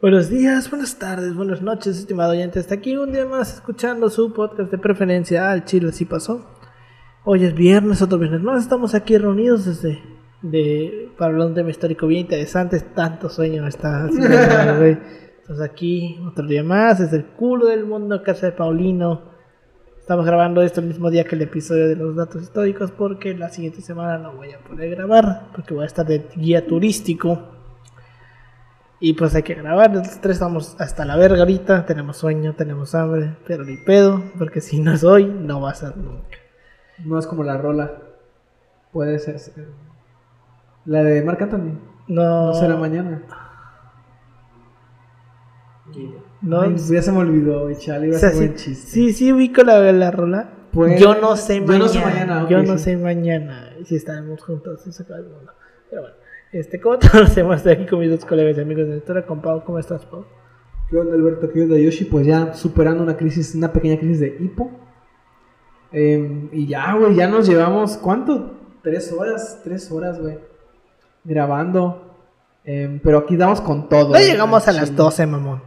Buenos días, buenas tardes, buenas noches, estimado oyente. Hasta aquí un día más escuchando su podcast de preferencia al Chile, así pasó. Hoy es viernes, otro viernes más. Estamos aquí reunidos desde de, para hablar de un tema histórico bien interesante. Tanto sueño me está haciendo. Estamos aquí otro día más, desde el culo del mundo, casa de Paulino. Estamos grabando esto el mismo día que el episodio de los datos históricos porque la siguiente semana no voy a poder grabar porque voy a estar de guía turístico. Y pues hay que grabar, los tres estamos hasta la verga ahorita, tenemos sueño, tenemos hambre, pero ni pedo, porque si no es hoy, no va a ser nunca. No es como la rola. Puede ser. La de Marc Anthony. No, No será mañana. no, Ay, ya se me olvidó, chale, iba o a ser sí, buen chiste. sí, sí ubico la, la rola. Pues, yo no sé yo mañana. no sé mañana, ok, yo no sí. sé mañana si estaremos juntos, si se acaba el mundo. Pero bueno, este, ¿cómo te hacemos? Estoy aquí con mis dos colegas y amigos de la historia, con Pau, ¿cómo estás, Pau? ¿Qué onda, Alberto? ¿Qué onda, Yoshi? Pues ya superando una crisis, una pequeña crisis de hipo. Em, y ya, güey, ya nos llevamos, ¿cuánto? Tres horas, tres horas, güey. Grabando. Em, pero aquí damos con todo. No llegamos a las chile. 12, mamón.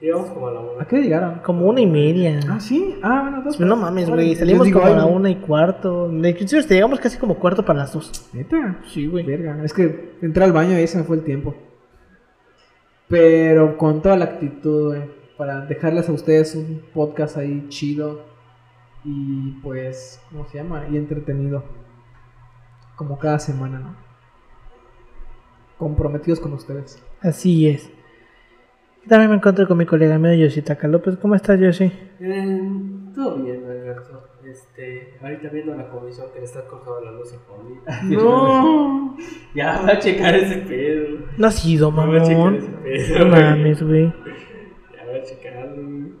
Llegamos como a la ¿A una. qué llegaron? Como una y media. Ah, sí. Ah, bueno, dos. No mames, güey. Salimos digo, como a ay, la güey. una y cuarto. Inclusive hasta llegamos casi como cuarto para las dos. ¿Neta? Sí, güey. Verga, es que entré al baño y ahí se me fue el tiempo. Pero con toda la actitud, güey. Para dejarles a ustedes un podcast ahí chido. Y pues, ¿cómo se llama? Y entretenido. Como cada semana, ¿no? Comprometidos con ustedes. Así es. También me encuentro con mi colega mío, Yoshitaka López. ¿Cómo estás, Yoshi? Eh, todo bien, Alberto. Este, ahorita viendo la comisión que le está cortando la luz a. ¡No! Ya va a checar ese pedo. No has ido, Ya va a checar mamón. ese pedo. No mames, güey. Ya va a checarlo. güey.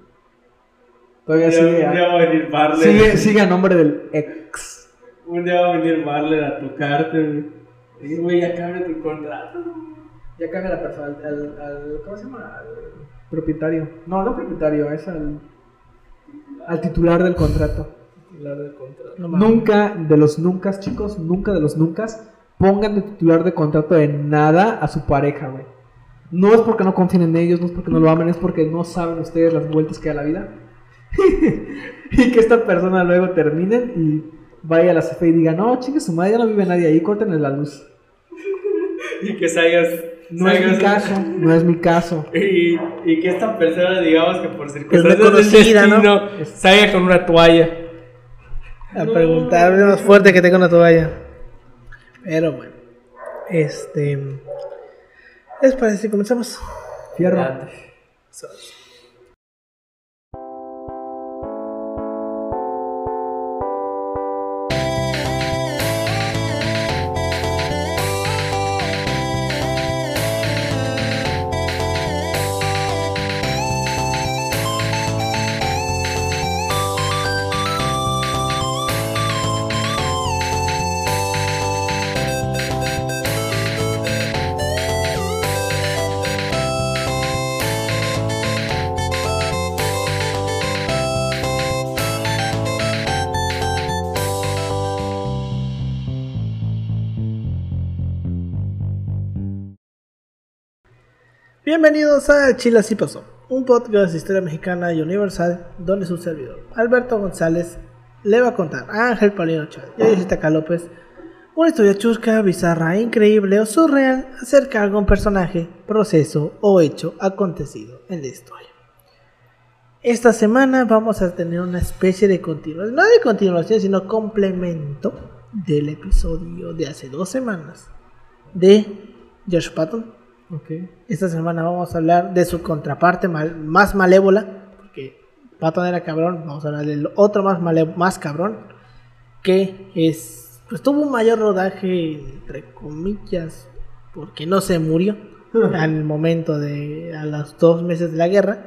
Todavía sigue, un día va a venir sigue, sigue a nombre del ex. Un día va a venir Marley a tocarte, güey. Y, güey, ya cambia tu contrato. Ya cambia la persona, al, al, al- ¿cómo se llama? Al propietario. No, no propietario, es al, al titular del contrato. Titular del contrato. No. Nunca de los nunca, chicos, nunca de los nunca pongan de titular de contrato de nada a su pareja, güey. No es porque no confíen en ellos, no es porque no lo amen, es porque no saben ustedes las vueltas que da la vida. y que esta persona luego termine y vaya a la CFE y diga, no, chingue su madre, ya no vive nadie ahí, córtenle la luz. Y que salgas. No es mi caso, no es mi caso. Y, y que esta persona, digamos que por circunstancias del conocida, ¿no? destino, salga con una toalla. A preguntarme más fuerte que tengo una toalla. Pero bueno. Este. ¿Les parece si comenzamos? Fierro. Bienvenidos a Chile Así Pasó, un podcast de historia mexicana y universal donde su servidor, Alberto González, le va a contar a Ángel Paulino Chávez y a Yoshitaka López una historia chusca, bizarra, increíble o surreal acerca de algún personaje, proceso o hecho acontecido en la historia. Esta semana vamos a tener una especie de continuación, no de continuación, sino complemento del episodio de hace dos semanas de Josh Patton, Ok. esta semana vamos a hablar de su contraparte mal- más malévola, porque Patton era cabrón, vamos a hablar del otro más, male- más cabrón, que es, pues tuvo un mayor rodaje, entre comillas, porque no se murió al momento de, a los dos meses de la guerra.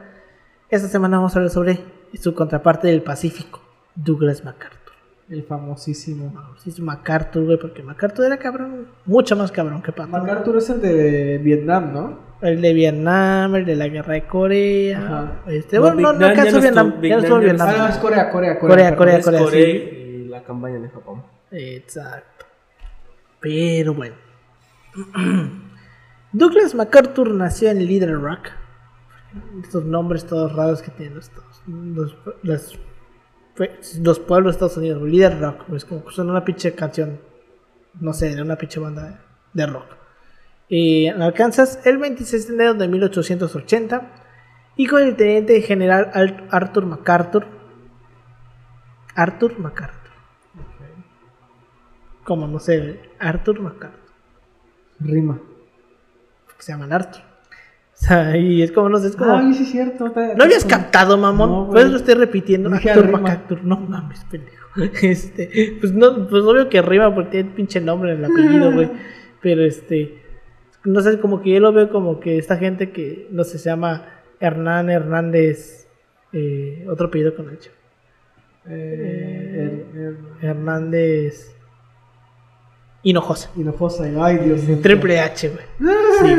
Esta semana vamos a hablar sobre su contraparte del Pacífico, Douglas MacArthur. El famosísimo. Sí, es MacArthur, güey, porque MacArthur era cabrón, mucho más cabrón que Patton. MacArthur es el de Vietnam, ¿no? El de Vietnam, el de la guerra de Corea. Ajá. Este, No, bueno, no, no ya alcanzó no Vietnam. Ya no estuvo Vietnam. Ah, no, es Corea, Corea, Corea. Corea, perdón. Corea, Es Corea, Corea sí. y la campaña de Japón. Exacto. Pero bueno. Douglas MacArthur nació en Little Rock. Estos nombres todos raros que tienen los, los, los, los pueblos de Estados Unidos. Little Rock, es como que suena una pinche canción, no sé, de una pinche banda de rock. Y en Arkansas, el 26 de enero de 1880, hijo del teniente general Arthur MacArthur. Arthur MacArthur. Como no sé, Arthur MacArthur. Rima. Que se llaman Arthur. Sea, y es como, no sé, es como. Ay, sí, es cierto. ¿No habías captado, mamón? No, pues lo estoy repitiendo. Dije rima. MacArthur. No mames, pendejo. Este, pues no, pues obvio que rima porque tiene pinche nombre en el apellido, güey. Pero este. No sé, como que yo lo veo como que esta gente que, no sé, se llama Hernán Hernández. eh, otro apellido con H. Eh, er- er- Hernández. Hinojosa. Hinojosa. Ay, Dios mío. Triple H, güey. Sí,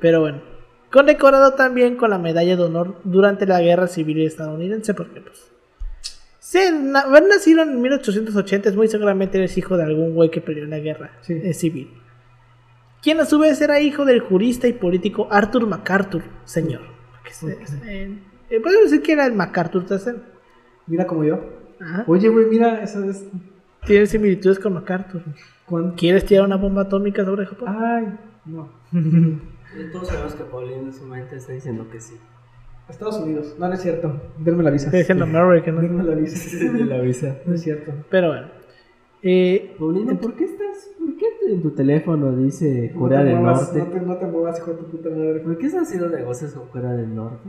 pero bueno. Condecorado también con la medalla de honor durante la guerra civil estadounidense, porque pues. Ser, na- haber nacido en 1880 es muy seguramente eres hijo de algún güey que peleó en la guerra Sí. eh, civil. Quien a su vez era hijo del jurista y político Arthur MacArthur, señor. Que se- Ok. eh, eh, podemos decir que era el MacArthur tercero. Mira como yo. Ajá. Oye, güey, mira, eso es. Tiene similitudes con MacArthur. ¿Quieres tirar una bomba atómica sobre Japón? Ay, no. Todos sabemos que Paulino en su mente está diciendo que sí. Estados Unidos. No, no es cierto. Denme la visa. Estoy diciendo American, ¿no? Denme la visa. De la visa. No es cierto. Pero bueno. Eh, Paulino, ¿por qué estás? ¿Por qué en tu teléfono dice No Corea te del muevas, Norte? No te, no te muevas, hijo de tu puta madre. ¿Por qué están haciendo negocios con Corea del Norte?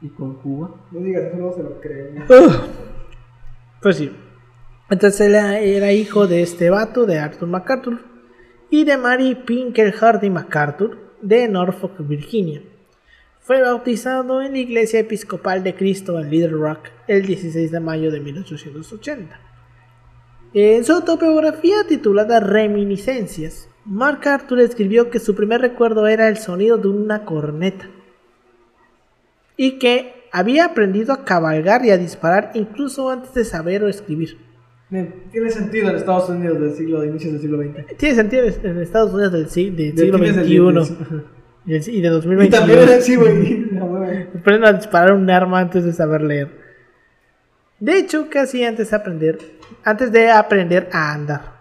¿Y con Cuba? No digas eso, no se lo creo. Pues sí. Entonces él era, era hijo de este vato, de Arthur MacArthur, y de Mary Pinker Hardy MacArthur, de Norfolk, Virginia. Fue bautizado en la Iglesia Episcopal de Cristo en Little Rock el 16 de mayo de 1880. En su autobiografía titulada Reminiscencias, MacArthur escribió que su primer recuerdo era el sonido de una corneta y que había aprendido a cabalgar y a disparar incluso antes de saber o escribir. Tiene sentido en Estados Unidos del siglo, de inicios del siglo XX. Tiene sentido en Estados Unidos del, sig- del De siglo del XXI siglo- y y de Y 2021. también era así, güey. Aprenden a disparar un arma antes de saber leer. De hecho, casi antes de aprender, antes de aprender a andar.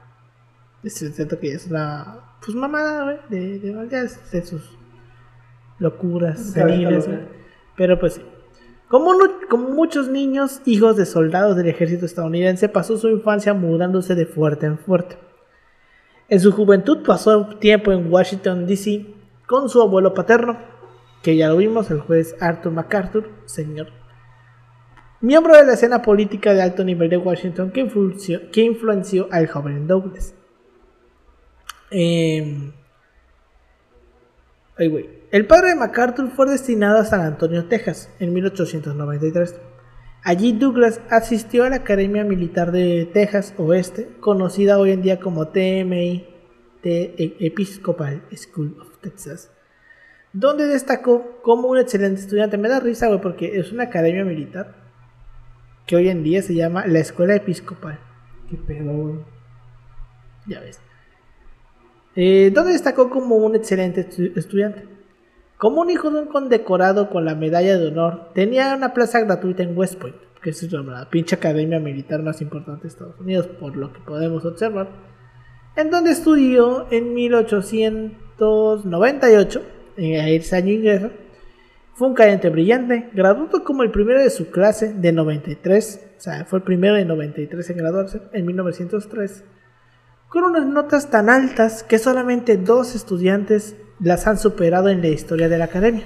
Es cierto que es una pues mamada, güey, de, de, es de sus locuras seniles. Pero pues sí. Como, no- como muchos niños, hijos de soldados del ejército estadounidense, pasó su infancia mudándose de fuerte en fuerte. En su juventud pasó tiempo en Washington, D.C. con su abuelo paterno, que ya lo vimos, el juez Arthur MacArthur, señor. Miembro de la escena política de alto nivel de Washington que influenció, que influenció al joven Douglas. Em, ay, güey. El padre de MacArthur fue destinado a San Antonio, Texas, en 1893. Allí Douglas asistió a la Academia Militar de Texas Oeste, conocida hoy en día como TMI, The Episcopal School of Texas, donde destacó como un excelente estudiante. Me da risa, güey, porque es una academia militar que hoy en día se llama la Escuela Episcopal. Qué pedo, güey. Ya ves. Eh, donde destacó como un excelente estu- estudiante. Como un hijo de un condecorado con la medalla de honor, tenía una plaza gratuita en West Point, que es la pinche academia militar más importante de Estados Unidos, por lo que podemos observar, en donde estudió en 1898, en ese año ingresa. Fue un cadete brillante, graduado como el primero de su clase de 93, o sea, fue el primero de 93 en graduarse en 1903 con unas notas tan altas que solamente dos estudiantes las han superado en la historia de la academia.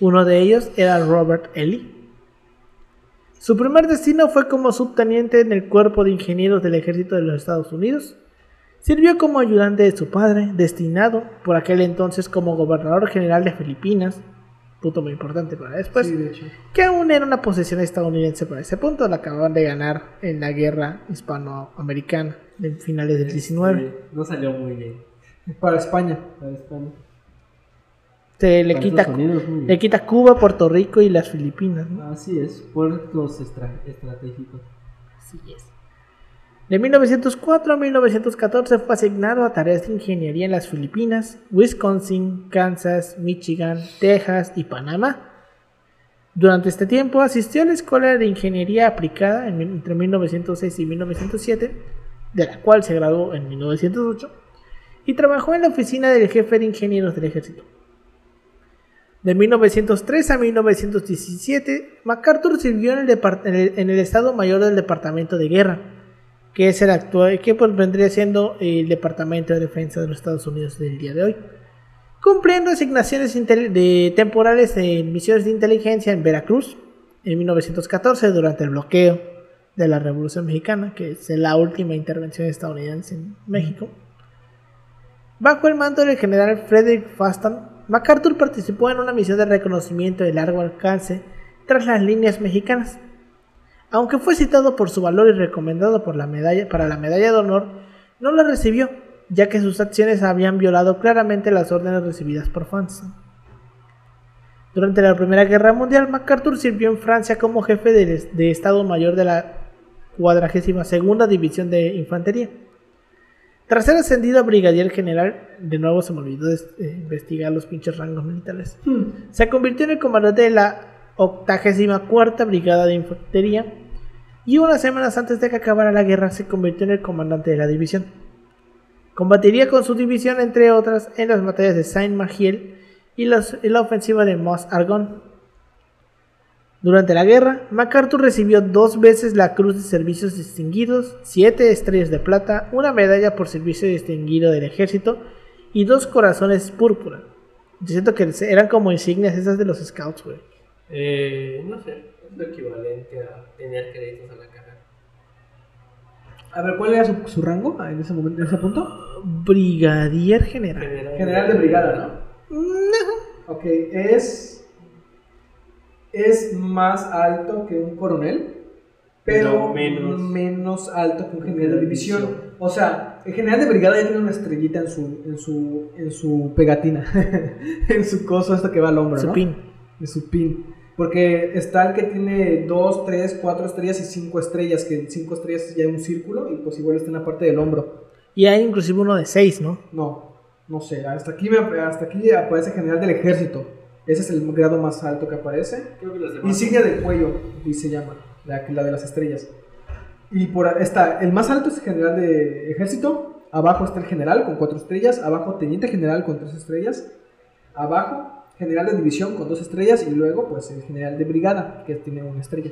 Uno de ellos era Robert Ely. Su primer destino fue como subteniente en el cuerpo de ingenieros del ejército de los Estados Unidos. Sirvió como ayudante de su padre, destinado por aquel entonces como gobernador general de Filipinas, punto muy importante para después, sí, de hecho. que aún era una posesión estadounidense para ese punto, la acababan de ganar en la guerra hispanoamericana de finales del 19. Sí, no salió muy bien. Para España. Para España. Se le Para quita, Estados Unidos, le quita Cuba, Puerto Rico y las Filipinas. ¿no? Así es, puertos estra- estratégicos. Así es. De 1904 a 1914 fue asignado a tareas de ingeniería en las Filipinas, Wisconsin, Kansas, Michigan, Texas y Panamá. Durante este tiempo asistió a la Escuela de Ingeniería Aplicada en- entre 1906 y 1907, de la cual se graduó en 1908, y trabajó en la oficina del jefe de ingenieros del ejército. De 1903 a 1917, MacArthur sirvió en el, el- Estado Mayor del Departamento de Guerra, que es el actual, que pues vendría siendo el Departamento de Defensa de los Estados Unidos del día de hoy, cumpliendo asignaciones temporales en misiones de inteligencia en Veracruz en 1914 durante el bloqueo de la Revolución Mexicana, que es la última intervención estadounidense en México. Bajo el mando del general Frederick Faston, MacArthur participó en una misión de reconocimiento de largo alcance tras las líneas mexicanas. Aunque fue citado por su valor y recomendado para la medalla de honor, no la recibió, ya que sus acciones habían violado claramente las órdenes recibidas por Faston. Durante la Primera Guerra Mundial, MacArthur sirvió en Francia como jefe de, de Estado Mayor de la 42 División de Infantería. Tras ser ascendido a brigadier general, de nuevo se me olvidó de, eh, investigar los pinches rangos militares, se convirtió en el comandante de la 84 Brigada de Infantería y unas semanas antes de que acabara la guerra se convirtió en el comandante de la división. Combatiría con su división, entre otras, en las batallas de Saint-Magiel y en la ofensiva de Mos Argonne. Durante la guerra, MacArthur recibió dos veces la Cruz de Servicios Distinguidos, siete estrellas de plata, una medalla por servicio distinguido del ejército y dos corazones púrpura. Yo siento que eran como insignias esas de los scouts, güey. Eh, no sé, es lo equivalente a tener créditos a la carrera. A ver, ¿cuál era su, su rango en ese momento, en ese punto? Brigadier general. General de brigada, ¿no? Ok, es. Es más alto que un coronel, pero menos- menos, alto que un general de división. O sea, el general de brigada ya tiene una estrellita en su, en su, en su pegatina, en su coso, esto que va al hombro, Su ¿no? pin. En su pin. Porque está el que tiene 2, 3, 4 estrellas y 5 estrellas, que 5 estrellas es ya un círculo y pues igual está en la parte del hombro. Y hay inclusive uno de seis, ¿no? No, no sé, hasta aquí, me- hasta aquí aparece general del ejército. Ese es el grado más alto que aparece. Creo que demás. Insignia de cuello, y se llama, la, la de las estrellas. Y por está, el más alto es el general de ejército, abajo está el general con cuatro estrellas, abajo teniente general con tres estrellas, abajo general de división con dos estrellas y luego pues el general de brigada que tiene una estrella.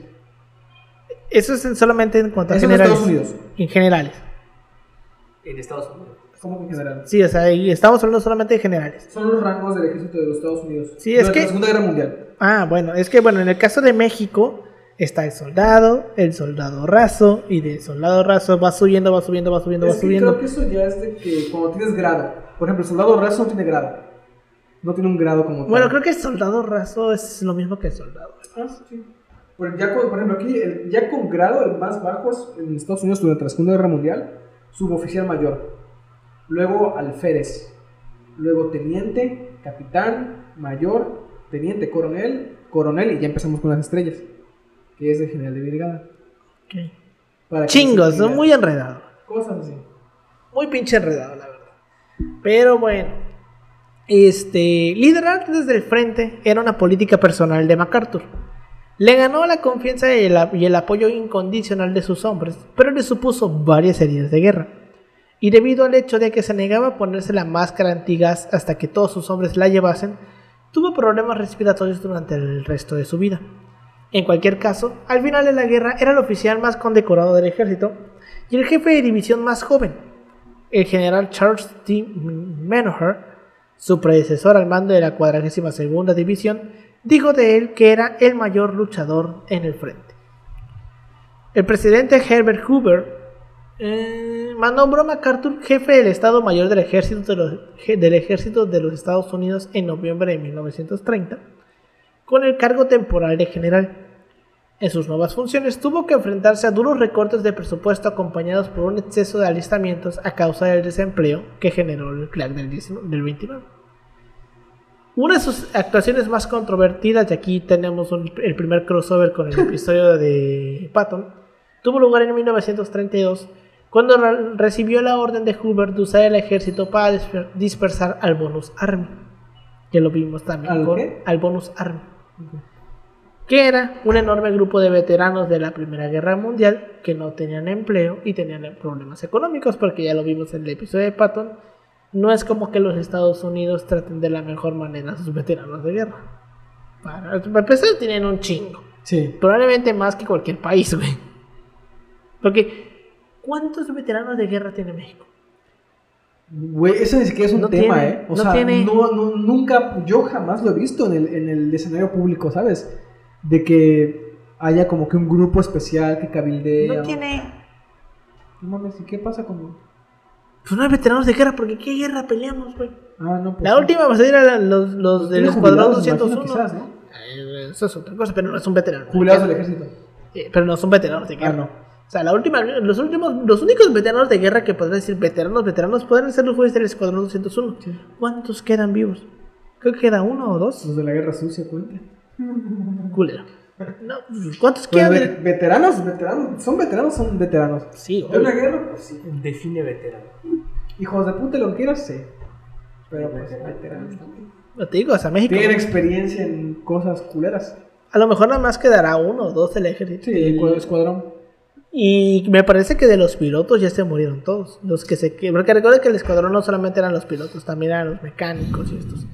Eso es en- solamente en cuanto a Eso en generales. Estados Unidos. En generales. En Estados Unidos. ¿Cómo que en general? Sí, o sea, y estamos hablando solamente de generales. Son los rangos del ejército de los Estados Unidos. Sí, es que- la Segunda Guerra Mundial. Ah, bueno, es que bueno, en el caso de México está el soldado, el soldado raso, y de soldado raso va subiendo, va subiendo, va subiendo, va que subiendo. creo que eso ya es de que cuando tienes grado. Por ejemplo, el soldado raso no tiene grado. No tiene un grado como Bueno, tal. creo que el soldado raso es lo mismo que el soldado. Ah, sí. Por, ya con- por ejemplo, aquí, el- ya con grado, el más bajo es en Estados Unidos durante la Segunda Guerra Mundial, suboficial mayor. Luego alférez. Luego teniente, capitán, mayor, teniente, coronel, coronel, y ya empezamos con las estrellas, que es de general de brigada. Para Chingos, entienda. muy enredado. Cosas así. Muy pinche enredado, la verdad. Pero bueno. Este, liderar desde el frente era una política personal de MacArthur. Le ganó la confianza y el, y el apoyo incondicional de sus hombres, pero le supuso varias heridas de guerra. Y debido al hecho de que se negaba a ponerse la máscara antigas hasta que todos sus hombres la llevasen, tuvo problemas respiratorios durante el resto de su vida. En cualquier caso, al final de la guerra era el oficial más condecorado del ejército y el jefe de división más joven. El general Charles T. Menoher, su predecesor al mando de la 42 División, dijo de él que era el mayor luchador en el frente. El presidente Herbert Hoover eh, nombró MacArthur jefe del Estado Mayor del Ejército de, los, Estados Unidos en noviembre de 1930, con el cargo temporal de general. En sus nuevas funciones tuvo que enfrentarse a duros recortes de presupuesto acompañados por un exceso de alistamientos a causa del desempleo que generó el crack del, 19 del 29. Una de sus actuaciones más controvertidas, y aquí tenemos el primer crossover con el episodio de Patton, tuvo lugar en 1932 cuando re- recibió la orden de Hoover de usar el ejército para disper- dispersar al Bonus Army. Que lo vimos también ¿Al con qué? al Bonus Army. Que era un enorme grupo de veteranos de la Primera Guerra Mundial que no tenían empleo y tenían problemas económicos, porque ya lo vimos en el episodio de Patton. No es como que los Estados Unidos traten de la mejor manera a sus veteranos de guerra. Para empezar, tienen un chingo. Sí. Probablemente más que cualquier país, güey. Porque, ¿cuántos veteranos de guerra tiene México? Güey, eso ni siquiera es un No tema, tiene- ¿eh? O no sea, tiene- no, no- nunca, yo jamás lo he visto en el, en el escenario público, ¿sabes? De que haya como que un grupo especial que cabildea. No tiene. No mames, ¿y qué pasa con...? Pues no hay veteranos de guerra, porque ¿qué guerra peleamos, güey? Ah, no, pues La última va a ser a los, los del Escuadrón jubilados, me imagino, 201. quizás, ¿no? Eh, Eso es otra cosa, pero no es un veterano. Jubilados del ejército. Eh, pero no son veteranos de guerra. Ah, no. O sea, la última, los últimos, los únicos veteranos de guerra que podrían decir veteranos, veteranos, pueden ser los jueces del Escuadrón 201. Sí. ¿Cuántos quedan vivos? Creo que queda uno o dos. Los de la guerra sucia, cuenta. Culero. No, ¿Cuántos Pues, quedan? ve- veteranos, veteranos, son veteranos, son veteranos. Sí, ¿De una guerra? Pues sí. Define veterano. Hijos de puta, lo que quieras, sí. Pero pues, veteranos también. No te digo, o sea, México. Tienen experiencia en cosas culeras. A lo mejor nada más quedará uno o dos del ejército. Sí, Y- el escuadrón. Y me parece que de los pilotos ya se murieron todos. Los que se que- Porque recuerda que el escuadrón no solamente eran los pilotos, también eran los mecánicos y estos.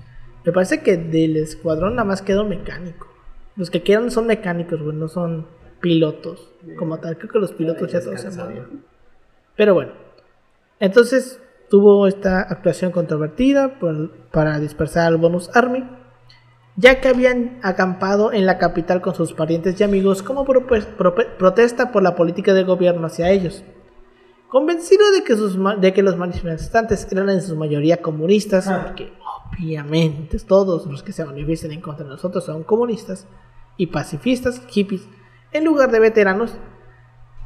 Me parece que del escuadrón nada más quedó mecánico. Los que quedan son mecánicos, güey, no son pilotos como tal. Creo que los pilotos ya todos se murieron. Pero bueno. Entonces tuvo esta actuación controvertida por- para dispersar al Bonus Army ya que habían acampado en la capital con sus parientes y amigos como protesta por la política del gobierno hacia ellos. Convencido de que, sus ma- de que los manifestantes eran en su mayoría comunistas, Ah. porque obviamente todos los que se manifiestan en contra de nosotros son comunistas y pacifistas, hippies, en lugar de veteranos,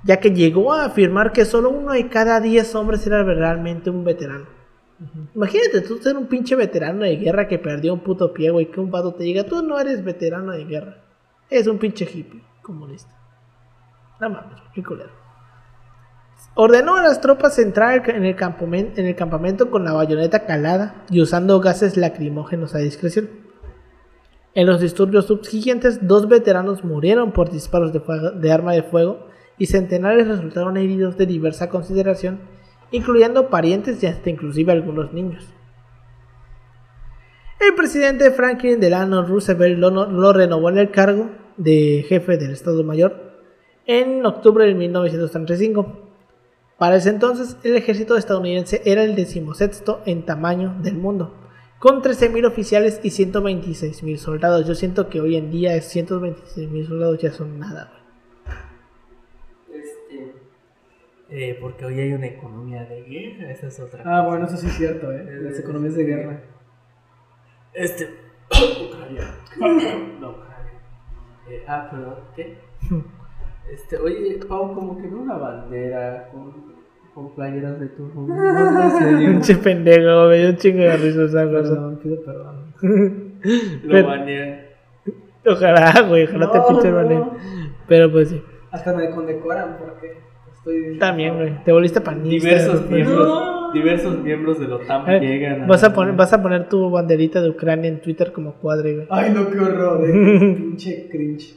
ya que llegó a afirmar que solo uno de cada diez hombres era realmente un veterano. Imagínate tú ser un pinche veterano de guerra que perdió un puto pie, güey, que un vato te diga, tú no eres veterano de guerra, eres un pinche hippie comunista. No mames, qué culero. Ordenó a las tropas entrar en el, campamento con la bayoneta calada y usando gases lacrimógenos a discreción. En los disturbios subsiguientes, dos veteranos murieron por disparos de, de arma de fuego y centenares resultaron heridos de diversa consideración, incluyendo parientes y hasta inclusive algunos niños. El presidente Franklin Delano Roosevelt lo, no- lo renovó en el cargo de jefe del Estado Mayor en octubre de 1935. Para ese entonces, el ejército estadounidense era el decimosexto en tamaño del mundo, con 13.000 oficiales y 126.000 soldados. Yo siento que hoy en día 126.000 soldados ya son nada. güey. Este, eh, porque hoy hay una economía de guerra, esa es otra Ah, cosa. bueno, eso sí es cierto, ¿eh? Las economías de guerra. Este. Ucrania. No, Ucrania. Eh, ah, perdón, ¿qué? Este, oye, Pau, como que veo una bandera con, con playeras de tu Pinche pendejo, me dio un chingo de risa esa cosa. Perdón, pido perdón. Lo banean. Ojalá, güey, ojalá te No, pinche no. Pero pues sí. Hasta me condecoran porque estoy... También, güey. Te volviste panista. Diversos güey. miembros, diversos miembros de la OTAN Eh, llegan. Vas a, poner, vas a poner tu banderita de Ucrania en Twitter como cuadre, güey. Ay, no, qué horror, eh. Pinche cringe.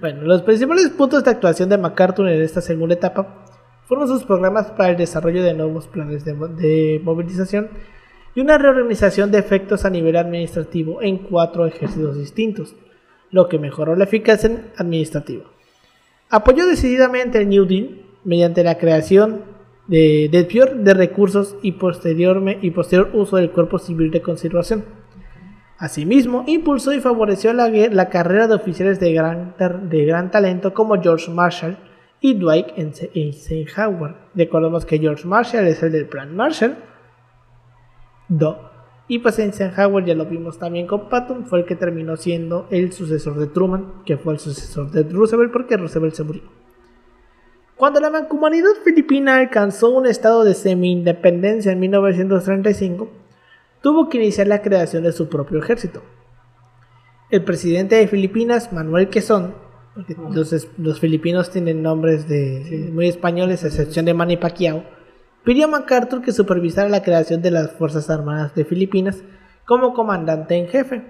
Bueno, los principales puntos de actuación de MacArthur en esta segunda etapa fueron sus programas para el desarrollo de nuevos planes de, de movilización y una reorganización de efectos a nivel administrativo en cuatro ejércitos distintos, lo que mejoró la eficacia administrativa. Apoyó decididamente el New Deal mediante la creación de, PIOR de recursos y posterior, y posterior uso del Cuerpo Civil de Conservación. Asimismo, impulsó y favoreció la, la carrera de oficiales de gran, de gran talento como George Marshall y Dwight Eise- Eisenhower. Recordemos que George Marshall es el del Plan Marshall. Do. Y pues Eisenhower ya lo vimos también con Patton, fue el que terminó siendo el sucesor de Truman, que fue el sucesor de Roosevelt porque Roosevelt se murió. Cuando la mancomunidad filipina alcanzó un estado de semi-independencia en 1935, tuvo que iniciar la creación de su propio ejército. El presidente de Filipinas, Manuel Quezón, Porque los, los filipinos tienen nombres de muy españoles, a excepción de Manny Pacquiao. Pidió a MacArthur que supervisara la creación de las Fuerzas Armadas de Filipinas como comandante en jefe,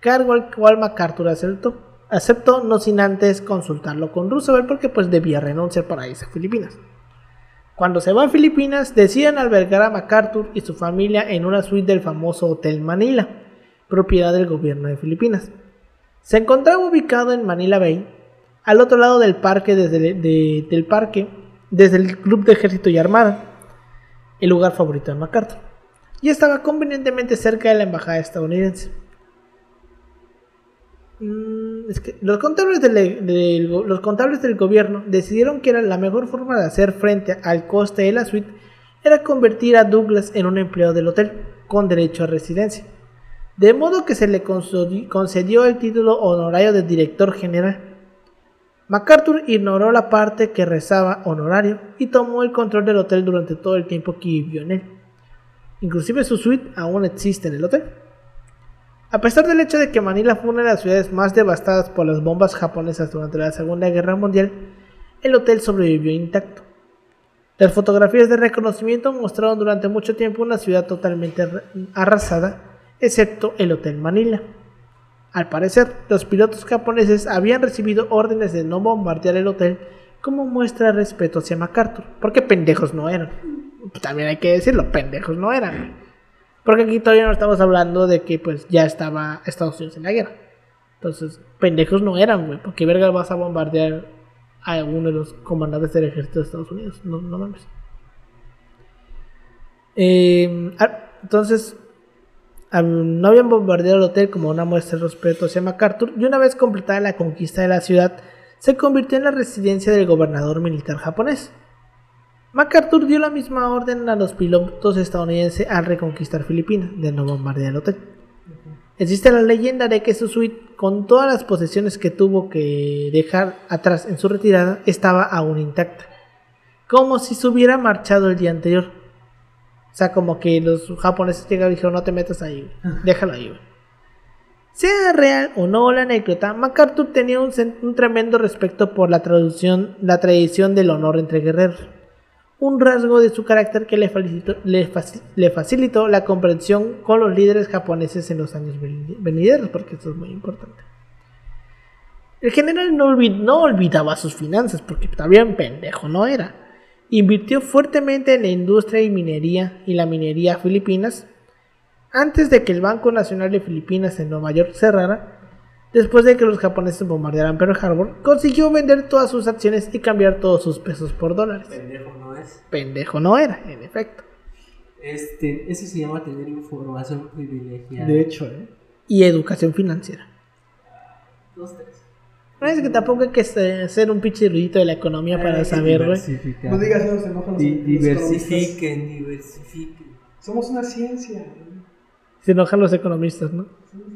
cargo al cual MacArthur aceptó, aceptó no sin antes consultarlo con Roosevelt porque pues debía renunciar para irse a Filipinas. Cuando se va a Filipinas, deciden albergar a MacArthur y su familia en una suite del famoso Hotel Manila, propiedad del gobierno de Filipinas. Se encontraba ubicado en Manila Bay, al otro lado del parque desde, el- de- del parque, desde el Club de Ejército y Armada, el lugar favorito de MacArthur, y estaba convenientemente cerca de la embajada estadounidense. Mm, los contables del, los contables del gobierno decidieron que era la mejor forma de hacer frente al coste de la suite era convertir a Douglas en un empleado del hotel con derecho a residencia. De modo que se le concedi- concedió el título honorario de director general. MacArthur ignoró la parte que rezaba honorario y tomó el control del hotel durante todo el tiempo que vivió en él. Inclusive su suite aún existe en el hotel. A pesar del hecho de que Manila fue una de las ciudades más devastadas por las bombas japonesas durante la Segunda Guerra Mundial, el hotel sobrevivió intacto. Las fotografías de reconocimiento mostraron durante mucho tiempo una ciudad totalmente arra- arrasada, excepto el Hotel Manila. Al parecer, los pilotos japoneses habían recibido órdenes de no bombardear el hotel como muestra de respeto hacia MacArthur, porque pendejos no eran. También hay que decirlo, pendejos no eran. Porque aquí todavía no estamos hablando de que pues ya estaba Estados Unidos en la guerra. Entonces, pendejos no eran, güey. ¿Por qué verga vas a bombardear a uno de los comandantes del ejército de Estados Unidos? No, no mames. Eh, ah, entonces, no habían bombardeado el hotel como una muestra de respeto hacia MacArthur y una vez completada la conquista de la ciudad, se convirtió en la residencia del gobernador militar japonés. MacArthur dio la misma orden a los pilotos estadounidenses al reconquistar Filipinas, de no bombardear el hotel. Existe la leyenda de que su suite, con todas las posesiones que tuvo que dejar atrás en su retirada, estaba aún intacta, como si se hubiera marchado el día anterior. O sea, como que los japoneses llegaron y dijeron, no te metas ahí, déjalo ahí. güey". Sea real o no la anécdota, MacArthur tenía un tremendo respeto por la, traducción, la tradición del honor entre guerreros un rasgo de su carácter que le facilitó, la comprensión con los líderes japoneses en los años veni- venideros, porque esto es muy importante. El general no olvidaba sus finanzas, porque también pendejo no era. Invirtió fuertemente en la industria y minería y la minería filipinas antes de que el Banco Nacional de Filipinas en Nueva York cerrara. Después de que los japoneses bombardearan Pearl Harbor, consiguió vender todas sus acciones y cambiar todos sus pesos por dólares Pendejo no es. pendejo no era, en efecto. Este, eso se llama tener información privilegiada. De hecho, ¿eh? Y educación financiera. Dos, tres. No es que tampoco hay que se- ser un pinche erudito de la economía para saber, güey. diversificar. No digas eso, se enojan los, Di- los economistas. diversifiquen, diversifiquen. Somos una ciencia. Se enojan los economistas, ¿no?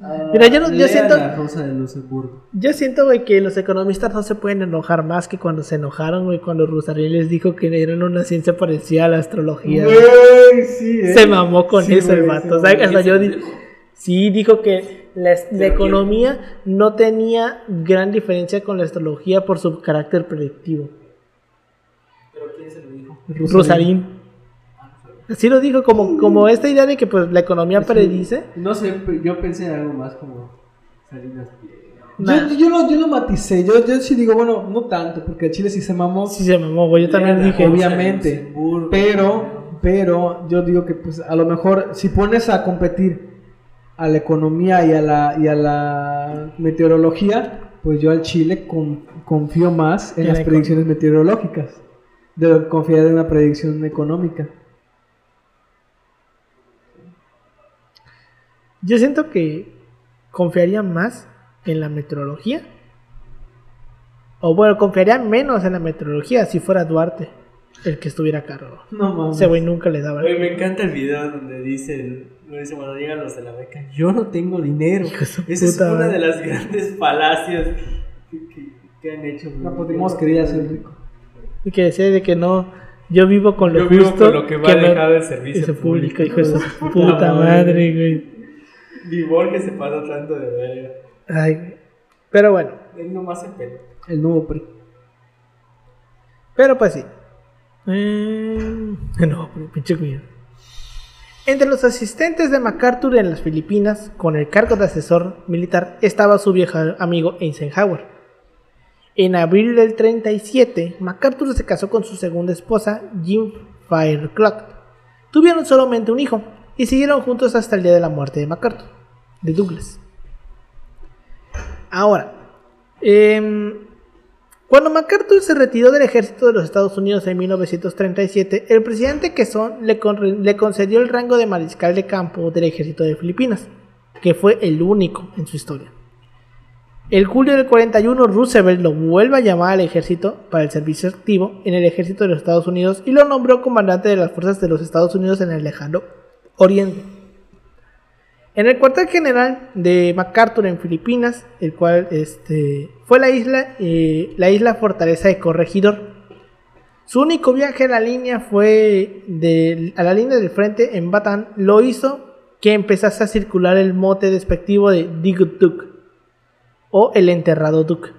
Ah, Mira, yo no- yo siento- La Rosa de Luxemburgo. Yo siento, güey, que los economistas no se pueden enojar más que cuando se enojaron, güey, cuando Rosariel les dijo que eran una ciencia parecida a la astrología. güey. Sí, ¿eh? Se mamó con Sí, eso el vato. o sea, mamó. hasta yo di- sí dijo que la, la ¿Pero economía no tenía gran diferencia con la astrología por su carácter predictivo. ¿Pero quién se lo dijo? Rosarín. Así lo dijo, como, como esta idea de que pues la economía predice. No sé, yo pensé en algo más como Salinas. Nah. Yo, yo, lo, yo lo maticé, yo, yo sí digo, bueno, no tanto, porque Chile sí se mamó, Sí se mamó, güey. Yo también la dije. Obviamente, pero, pero yo digo que pues a lo mejor si pones a competir a la economía y a la, y a la meteorología, pues yo al Chile con- confío más en En las predicciones meteorológicas de lo que confiar en una predicción económica. Yo siento que confiaría más en la meteorología. O bueno, confiaría menos en la meteorología si fuera Duarte el que estuviera a cargo. No mames. Ese güey nunca le daba. Oye, me encanta el video donde dice, el- lo dice cuando llegan los de la beca, yo no tengo dinero. Esa es una madre. de las grandes falacias que, que- que han hecho. No, pues dimos quería ser rico. Y que decía de que no. Yo vivo con lo Yo vivo con lo que va no- dejado el servicio público, público. hijo de su puta madre, güey. Ni Borges se pasó tanto de verga. Ay, güey. Pero bueno, Él nomás se pelo. El nuevo PRI. pero pues sí. Eh, no, pinche cuñado. Entre los asistentes de MacArthur en las Filipinas, con el cargo de asesor militar, estaba su viejo amigo Eisenhower. En abril del 37, MacArthur se casó con su segunda esposa, Jim Fireclock. Tuvieron solamente un hijo y siguieron juntos hasta el día de la muerte de MacArthur, de Douglas. Ahora, em, cuando MacArthur se retiró del ejército de los Estados Unidos en 1937, el presidente Quezón le, le concedió el rango de mariscal de campo del ejército de Filipinas, que fue el único en su historia. El julio del 41, Roosevelt lo vuelve a llamar al ejército para el servicio activo en el ejército de los Estados Unidos y lo nombró comandante de las fuerzas de los Estados Unidos en el lejano Oriente. En el cuartel general de MacArthur en Filipinas, el cual este, fue la isla, eh, la isla fortaleza de Corregidor. Su único viaje a la línea fue a la línea del frente en Batán, lo hizo que empezase a circular el mote despectivo de Digut Duke o el enterrado Duke.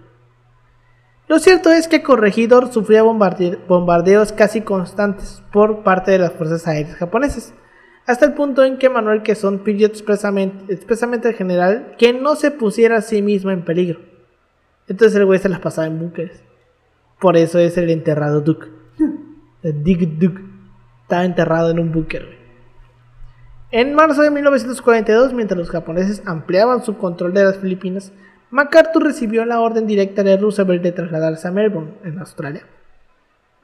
Lo cierto es que Corregidor sufría bombarde- bombardeos casi constantes por parte de las fuerzas aéreas japonesas, hasta el punto en que Manuel Quesón pidió expresamente, expresamente al general que no se pusiera a sí mismo en peligro. Entonces el güey se las pasaba en búnkeres. Por eso es el enterrado Duke. El Dig Duke. Estaba enterrado en un búnker. En marzo de 1942, mientras los japoneses ampliaban su control de las Filipinas, MacArthur recibió la orden directa de Roosevelt de trasladarse a Melbourne, en Australia,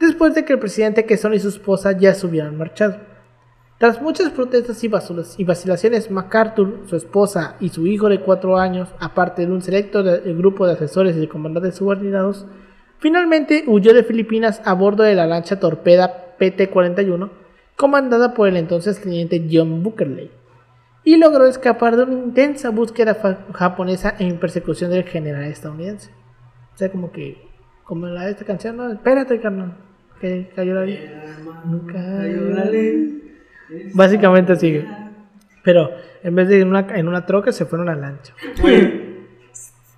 después de que el presidente Quezón y su esposa ya se hubieran marchado. Tras muchas protestas y vacilaciones, MacArthur, su esposa y su hijo de cuatro años, aparte de un selecto de- grupo de asesores y de comandantes subordinados, finalmente huyó de Filipinas a bordo de la lancha torpeda PT-41, comandada por el entonces teniente John Buckerley, y logró escapar de una intensa búsqueda japonesa en persecución del general estadounidense. O sea, como que, como la de esta canción, no, espérate, carnal, que cayó la ley. Cayó la ley. Básicamente sigue. Pero en vez de en una, en una troca se fueron a lancha. Güey,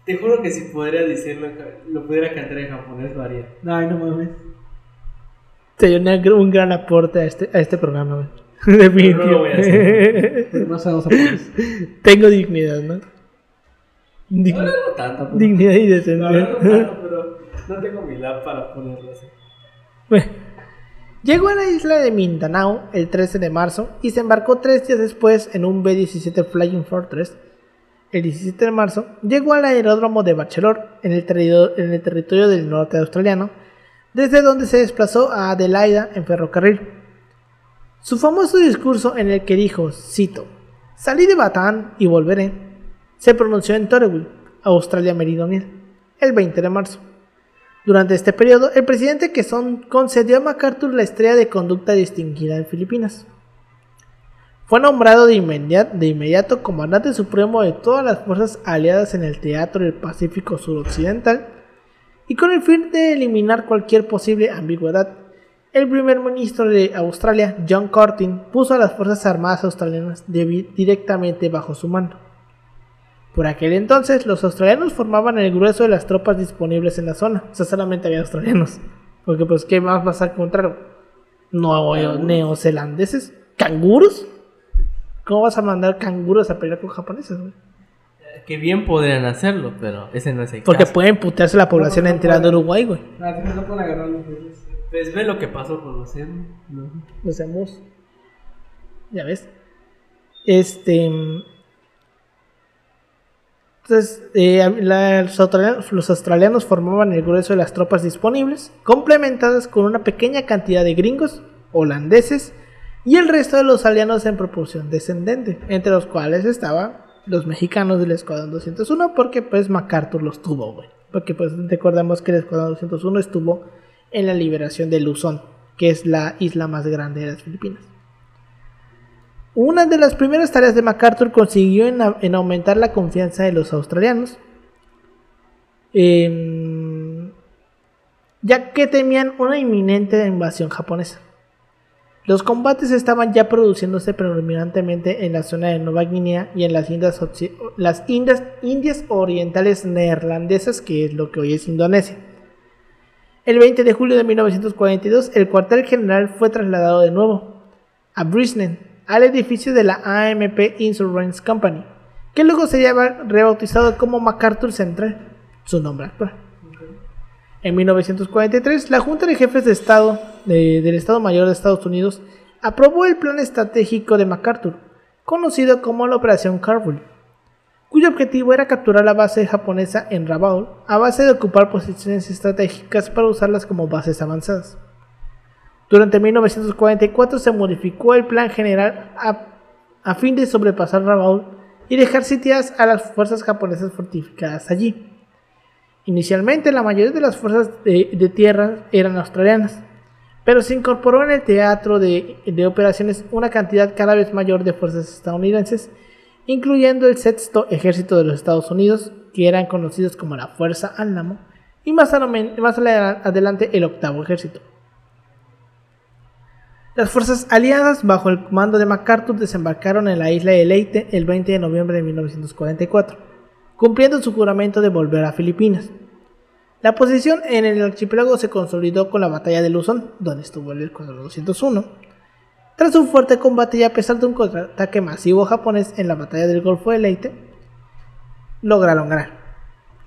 te juro que si podría decirlo, lo pudiera cantar en japonés, lo haría. Ay, no mames. Sería una un gran aporte a este, a este programa, güey. Pero no lo voy a. Pero no sabemos japonés. Tengo dignidad, ¿no? Digni- No, no tanto. pero- dignidad y No, decencia. no tanto, pero no tengo mi lap para ponerlo así. Bueno, Llegó a la isla de Mindanao el 13 de marzo y se embarcó tres días después en un B-17 Flying Fortress. El 17 de marzo llegó al aeródromo de Bachelor en el, territorio del norte australiano, desde donde se desplazó a Adelaida en ferrocarril. Su famoso discurso en el que dijo, cito, salí de Batán y volveré, se pronunció en Torreville, Australia Meridional, el 20 de marzo. Durante este periodo, el presidente Quezón concedió a MacArthur la estrella de conducta distinguida en Filipinas. Fue nombrado de inmediato, de inmediato comandante supremo de todas las fuerzas aliadas en el Teatro del Pacífico Suroccidental y con el fin de eliminar cualquier posible ambigüedad, el primer ministro de Australia, John Curtin, puso a las Fuerzas Armadas australianas directamente bajo su mando. Por aquel entonces, los australianos formaban el grueso de las tropas disponibles en la zona. O sea, solamente había australianos. Porque, pues, ¿qué más vas a encontrar? No, neozelandeses. ¿Canguros? ¿Cómo vas a mandar canguros a pelear con japoneses, güey? Que bien podrían hacerlo, pero ese no es el Porque caso. pueden putearse la población No, no entera de. Uruguay, güey. Ah, no pueden agarrar los dedos. Pues ve lo que pasó con los Zen. ¿no? Lo hacemos. Ya ves. Este. Entonces, eh, la- los, australianos, los australianos formaban el grueso de las tropas disponibles, complementadas con una pequeña cantidad de gringos, holandeses y el resto de los alianos en proporción descendente, entre los cuales estaban los mexicanos del Escuadrón 201, porque pues MacArthur los tuvo, güey. Porque pues recordamos que el Escuadrón 201 estuvo en la liberación de Luzón, que es la isla más grande de las Filipinas. Una de las primeras tareas de MacArthur consiguió en, aumentar la confianza de los australianos, em, ya que temían una inminente invasión japonesa. Los combates estaban ya produciéndose predominantemente en la zona de Nueva Guinea y en las Indias Orientales Neerlandesas, que es lo que hoy es Indonesia. El 20 de julio de 1942, el cuartel general fue trasladado de nuevo a Brisbane, al edificio de la AMP Insurance Company, que luego sería rebautizado como MacArthur Central, su nombre actual. En 1943, la Junta de Jefes de Estado de- del Estado Mayor de Estados Unidos aprobó el plan estratégico de MacArthur, conocido como la Operación Carville, cuyo objetivo era capturar la base japonesa en Rabaul a base de ocupar posiciones estratégicas para usarlas como bases avanzadas. Durante 1944 se modificó el plan general a, fin de sobrepasar Rabaul y dejar sitiadas a las fuerzas japonesas fortificadas allí. Inicialmente la mayoría de las fuerzas de, tierra eran australianas, pero se incorporó en el teatro de, operaciones una cantidad cada vez mayor de fuerzas estadounidenses, incluyendo el sexto ejército de los Estados Unidos, que eran conocidos como la Fuerza Álamo, y más adelante el octavo ejército. Las fuerzas aliadas bajo el mando de MacArthur desembarcaron en la isla de Leyte el 20 de noviembre de 1944, cumpliendo su juramento de volver a Filipinas. La posición en el archipiélago se consolidó con la batalla de Luzón, donde estuvo el Escuadrón 201. Tras un fuerte combate y a pesar de un contraataque masivo japonés en la batalla del Golfo de Leyte, lograron ganar.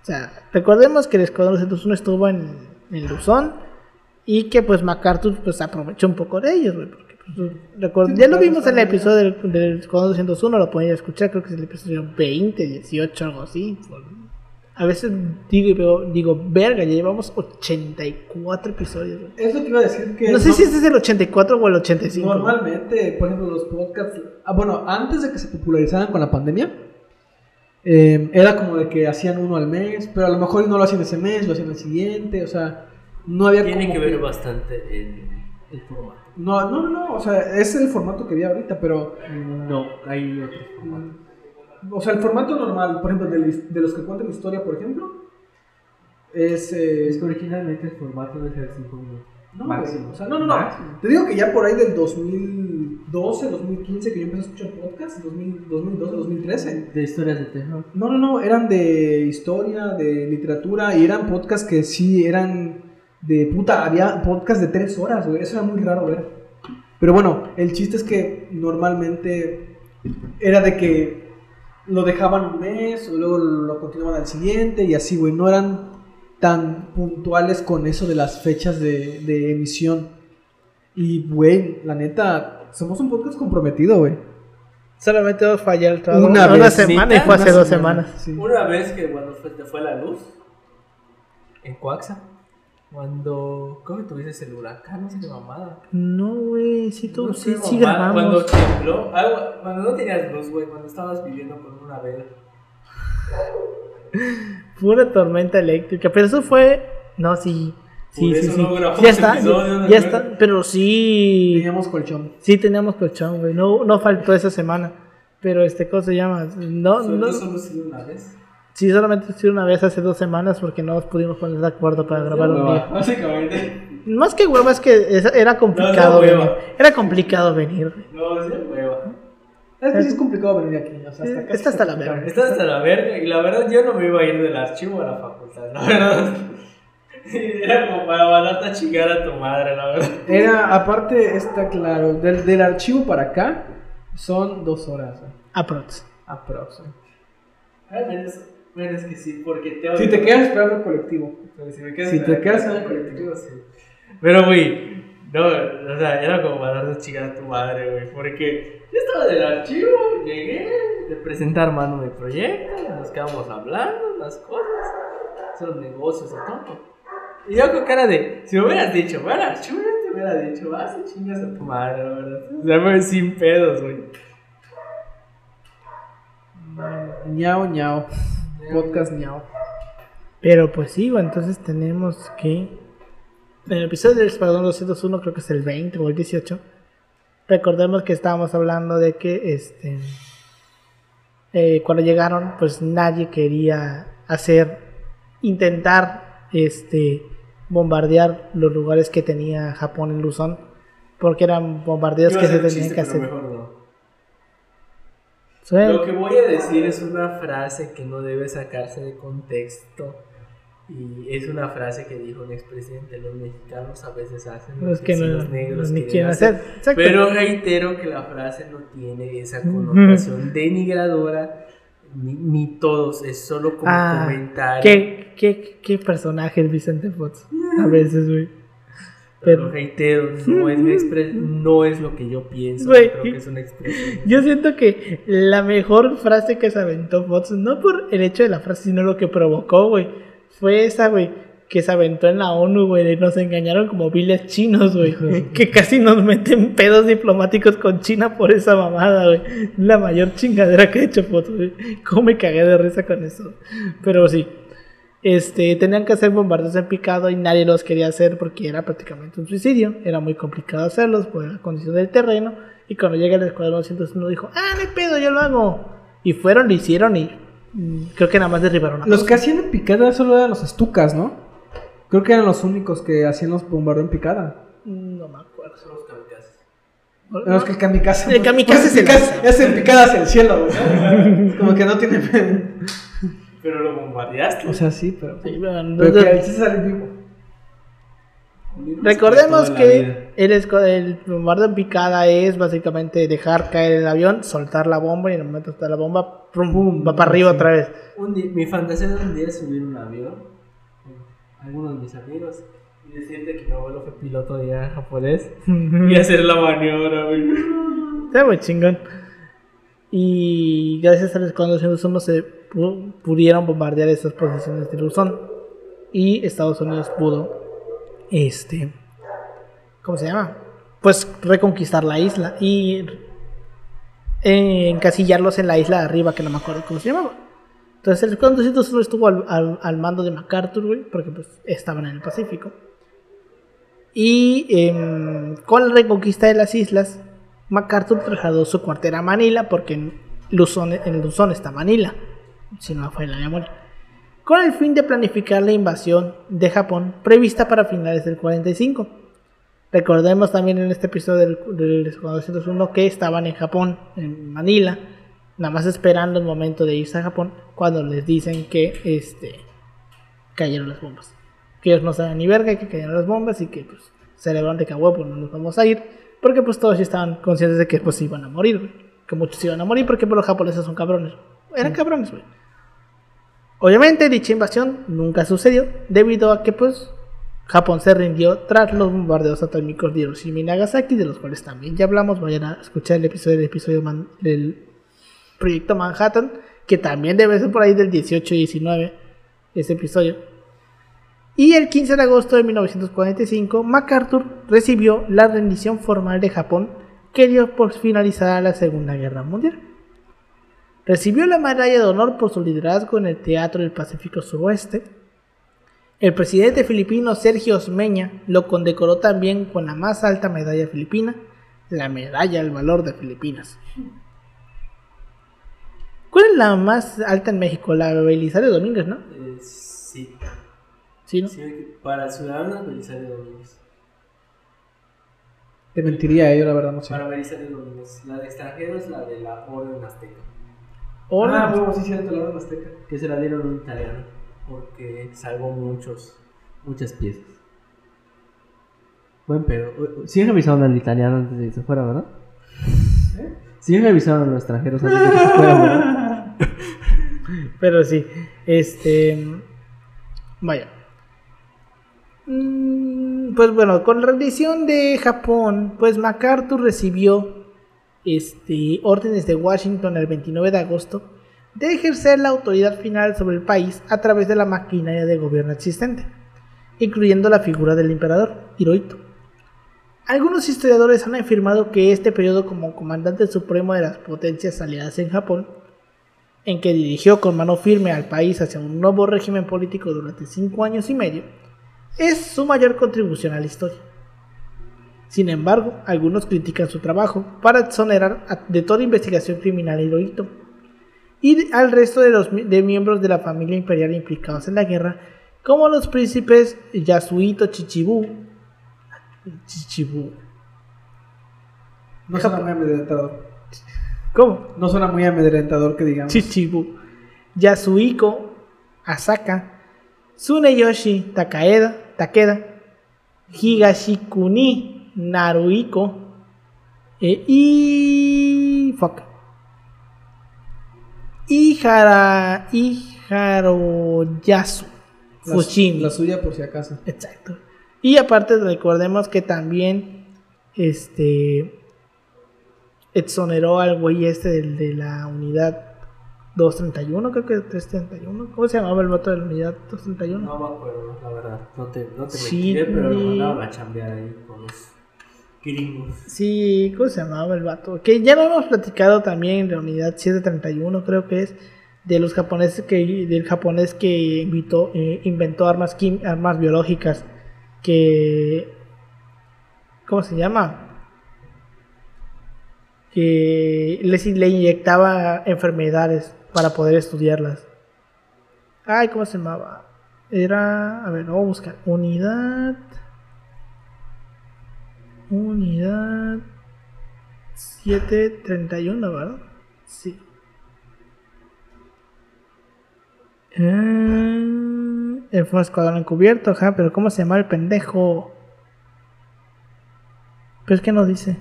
O sea, recordemos que el Escuadrón 201 estuvo en, en Luzón y que pues MacArthur pues aprovechó un poco de ellos, güey, porque pues, recuerdo- ya lo vimos en el episodio del, del Escuadrón 201, lo a escuchar, creo que es el episodio 20, 18, algo así. A veces digo, digo, verga, ya llevamos 84 episodios, güey. Es lo que iba a decir que. No sé si este es el 84 o el 85. Normalmente, por ejemplo, los podcasts. Ah, bueno, antes de que se popularizaran con la pandemia, eh, era como de que hacían uno al mes, pero a lo mejor no lo hacían ese mes, lo hacían el siguiente, o sea, no había Tiene como que ver bastante el, el formato. No, no, no, o sea, es el formato que vi ahorita, pero. No, hay otro formato. O sea, el formato normal, por ejemplo, de, los que cuentan historia, por ejemplo, es. eh, Es que originalmente el formato debe ser 5 minutos. No, Máximo. güey, o sea, no, no, no. Máximo. Te digo que ya por ahí del 2012, 2015 que yo empecé a escuchar podcasts, 2000, 2012, 2013. De historias de terror. No, no, no, eran de historia, de literatura y eran podcasts que sí eran de puta, había podcasts de tres horas, güey, eso era muy raro ver. Pero bueno, el chiste es que normalmente era de que lo dejaban un mes o luego lo continuaban al siguiente y así, güey, no eran tan puntuales con eso de las fechas de, de emisión. Y, güey, la neta, somos un podcast comprometido, güey. Solamente dos fallar el trabajo. Una Una, vez. semana y fue Una hace dos semana, semanas. sí. Una vez que fue, te fue la luz en Coaxa, cuando. ¿Cómo tuviste el huracán? No sé qué mamada. No, güey, sí, tú, No sí, sí mamá, Cuando grabamos. tembló, ah, cuando no tenías luz, güey, cuando estabas viviendo con una vela. Fue una tormenta eléctrica, pero eso fue. No, sí. Sí, Por sí, eso sí. no grabamos ya está, ya está, pero sí. Teníamos colchón. Sí, teníamos colchón, güey. No, no faltó esa semana. Pero este, ¿cómo se llama? No, no. solo sido una vez. Sí, solamente fue una vez hace dos semanas porque no nos pudimos poner de acuerdo para grabar un día. Básicamente. Más que hueva, es que era complicado No, venir. Era complicado venir. No, es de hueva. Es que sí es complicado venir aquí. O sea, hasta acá Está hasta la verga. Estás hasta la verga y la verdad yo no me iba a ir del archivo a la facultad, la verdad. Era como para mandarte a chingar a tu madre, la verdad. Era, aparte, está claro, del, del archivo para acá son dos horas. güey. Aprox. Aprox. güey. Menos, menos que sí, porque te Si te quedas esperando el colectivo. Si me quedas si en te quedas en el colectivo, sí. Pero, güey, no, o sea, era como mandarte a chingar a tu madre, güey, porque yo estaba del archivo, llegué, de presentar mano mi proyecto, nos quedamos hablando, las cosas, los negocios y todo. Y yo con cara de, si me hubieras dicho, bueno, archivo, yo te hubiera dicho, vas a chingas a tu madre, la verdad. O sea, fue sin pedos, güey. ñao, ñao. Podcast ñao. Pero pues sí, entonces tenemos que. En el episodio del Escuadrón 201, creo que es el 20 o el 18. Recordemos que estábamos hablando de que este. eh, cuando llegaron, pues nadie quería hacer. Intentar este. Bombardear los lugares que tenía Japón en Luzón. Porque eran bombardeos que se tenían que hacer. mejor Lo que voy a decir es una frase que no debe sacarse de contexto. Y es una frase que dijo un expresidente. Los mexicanos a veces hacen lo Los que no, los negros no quieren hacer. Pero reitero que la frase no tiene esa connotación denigradora. Ni, ni todos, es solo como Ah, comentario. ¿Qué, qué, qué personaje el Vicente Fox? A veces, güey. Pero reitero, no es, mi no es lo que yo pienso. Creo que es una expresión. yo siento que la mejor frase que se aventó Fox, no por el hecho de la frase, sino lo que provocó, güey, fue esa, güey, que se aventó en la ONU, güey, nos engañaron como viles chinos, güey, que casi nos meten pedos diplomáticos con China por esa mamada, güey. La mayor chingadera que ha hecho Fox, güey. Cómo me cagué de risa con eso. Pero sí. Este, tenían que hacer bombardeos en picado y nadie los quería hacer porque era prácticamente un suicidio. Era muy complicado hacerlos por la condición del terreno. Y cuando llega el escuadrón 101 dijo, ah, no hay pedo, yo lo hago. Y fueron, lo hicieron y mm, creo que nada más derribaron a Los que hacían en picada solo eran los estucas, ¿no? Creo que eran los únicos que hacían los bombardeos en picada. No me acuerdo. Son los kamikazes. No, es que el kamikaze. El kamikaze pues, kamikaze es en picada hacia el cielo, güey. Como que no tiene. Pero lo bombardeaste. o sea, sí, pero. Sí, bueno, Pero entonces- que ahí sí sale vivo. Recordemos que el, esco- el bombardeo en picada es básicamente dejar caer el avión, soltar la bomba y en el momento que está la bomba, prum, Pum, va para arriba sí. otra vez. Un di- mi fantasía de un día es subir un avión con algunos de mis amigos y decirte que mi abuelo fue piloto de japonés y hacer la maniobra, güey. Está muy chingón. Y gracias al escuadrón 101 se pu- pudieron bombardear esas posiciones de Luzón. Y Estados Unidos pudo, este, ¿cómo se llama? Pues reconquistar la isla y encasillarlos en la isla de arriba, que no me acuerdo cómo se llamaba. Entonces el escuadrón 201 estuvo al, al- al mando de MacArthur, güey, porque pues estaban en el Pacífico. Y em, con la reconquista de las islas, MacArthur trasladó su cuartel a Manila porque en Luzón, en Luzón está Manila, si no fue la memoria, con el fin de planificar la invasión de Japón prevista para finales del 45. Recordemos también en este episodio del, del Escuadrón 201 que estaban en Japón, en Manila, nada más esperando el momento de irse a Japón cuando les dicen que este, cayeron las bombas. Que ellos no saben ni verga que cayeron las bombas y que pues celebraron de que a huevo no nos vamos a ir porque pues todos ya estaban conscientes de que pues iban a morir, güey. Que muchos iban a morir porque pues, los japoneses son cabrones. Eran cabrones, güey. Obviamente dicha invasión nunca sucedió debido a que pues Japón se rindió tras los bombardeos atómicos de Hiroshima y Nagasaki, de los cuales también ya hablamos. Vayan a escuchar el episodio del episodio Man- del proyecto Manhattan, que también debe ser por ahí del 18 y 19 ese episodio. Y el 15 de agosto de 1945, MacArthur recibió la rendición formal de Japón que dio por finalizada la Segunda Guerra Mundial. Recibió la medalla de honor por su liderazgo en el Teatro del Pacífico Suroeste. El presidente filipino Sergio Osmeña lo condecoró también con la más alta medalla filipina, la Medalla al Valor de Filipinas. ¿Cuál es la más alta en México? La Belisario Domínguez, ¿no? Eh, sí. Sí, ¿no? sí, para ciudadanos, Belisario Domínguez. Te mentiría yo, la verdad, no sé. Para Belisario Domínguez. La de extranjeros es la de la Orden Azteca. Hola. Ah, huevo, sí, cierto, la orden azteca. Que se la dieron a un italiano. Porque salvó muchos, muchas piezas. Buen pedo. Siguen revisando al italiano antes de que se fuera, ¿verdad? Siguen revisando a los extranjeros antes de que se fuera, ¿verdad? Pero sí, este. Vaya. Mm, Pues bueno, con la rendición de Japón, pues MacArthur recibió este, órdenes de Washington el 29 de agosto de ejercer la autoridad final sobre el país a través de la maquinaria de gobierno existente, incluyendo la figura del emperador Hirohito. Algunos historiadores han afirmado que este periodo como comandante supremo de las potencias aliadas en Japón en que dirigió con mano firme al país hacia un nuevo régimen político durante cinco años y medio, es su mayor contribución a la historia. Sin embargo, algunos critican su trabajo para exonerar de toda investigación criminal a Hirohito y al resto de los de miembros de la familia imperial implicados en la guerra, como los príncipes Yasuhito Chichibu, Chichibu No suena muy amedrentador. ¿Cómo? No suena muy amedrentador que digamos. Chichibu, Yasuhiko Asaka, Tsuneyoshi Takaeda, Takeda, Higashikuni Naruhiko eh, y. Fuck. Ihara, Iharoyasu Fushimi. La suya por si acaso. Exacto. Y aparte recordemos que también este exoneró al güey este de la unidad 231, creo que 331. ¿Cómo se llamaba el vato de la unidad 231? No me acuerdo, la verdad. No te, no te Sí, pero lo mandaban a chambear ahí con los gringos. Sí, ¿cómo se llamaba el vato? Que ya lo hemos platicado también en la unidad 731, creo que es de los japoneses que del japonés que invitó, eh, inventó armas quim- armas biológicas que ¿cómo se llama? Que les le inyectaba enfermedades para poder estudiarlas. Ay, ¿cómo se llamaba? Era, a ver, lo a buscar. Unidad Unidad 731, ¿verdad? Sí. Eh, fue escuadrón encubierto, ajá, pero ¿cómo se llama el pendejo? Pero es que no dice.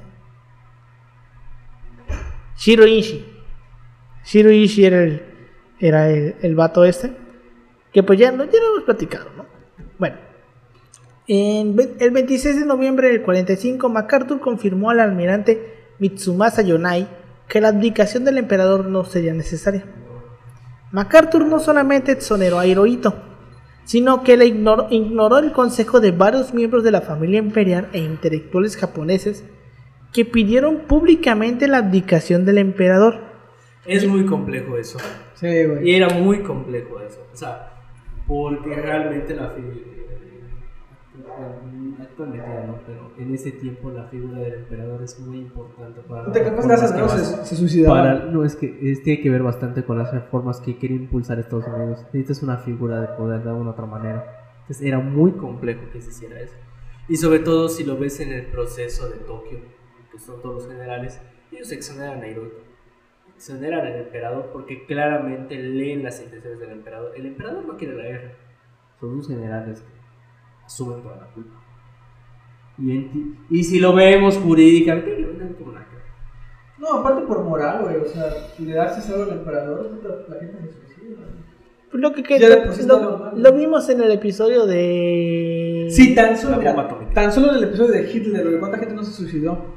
Shiro. Shiro Ishii era el, era el, el vato este. Que pues ya, ya lo hemos platicado, ¿no? Bueno. En el 26 de noviembre del 45, MacArthur confirmó al almirante Mitsumasa Yonai que la abdicación del emperador no sería necesaria. MacArthur no solamente exoneró a Hirohito, sino que le ignoró, ignoró el consejo de varios miembros de la familia imperial e intelectuales japoneses que pidieron públicamente la abdicación del emperador. Es muy complejo eso. Sí, güey. Y era muy complejo eso. O sea, porque realmente la figura. Actualmente ya no, pero en ese tiempo la figura del emperador es muy importante para. Te capaz gracias, ¿no? Se, se suicidaban. Para, no, es que es- tiene que ver bastante con las reformas que quiere impulsar Estados Unidos. Necesitas una figura de poder de alguna otra manera. Entonces era muy complejo que se hiciera eso. Y sobre todo si lo ves en el proceso de Tokio, que son todos los generales, ellos exoneran a Hirohito. Exoneran al emperador porque claramente leen las intenciones del emperador. El emperador no quiere la guerra. Son los generales que asumen toda la culpa. Y, en y si lo vemos jurídicamente, no tiene como nada que ver. No, aparte por moral, güey. O sea, le das algo al emperador, la gente se suicida. Pues Lo que, que- Ya lo, normal. lo vimos en el episodio de... Sí, tan solo, mira, tan solo en el episodio de Hitler. ¿Cuánta gente no se suicidó?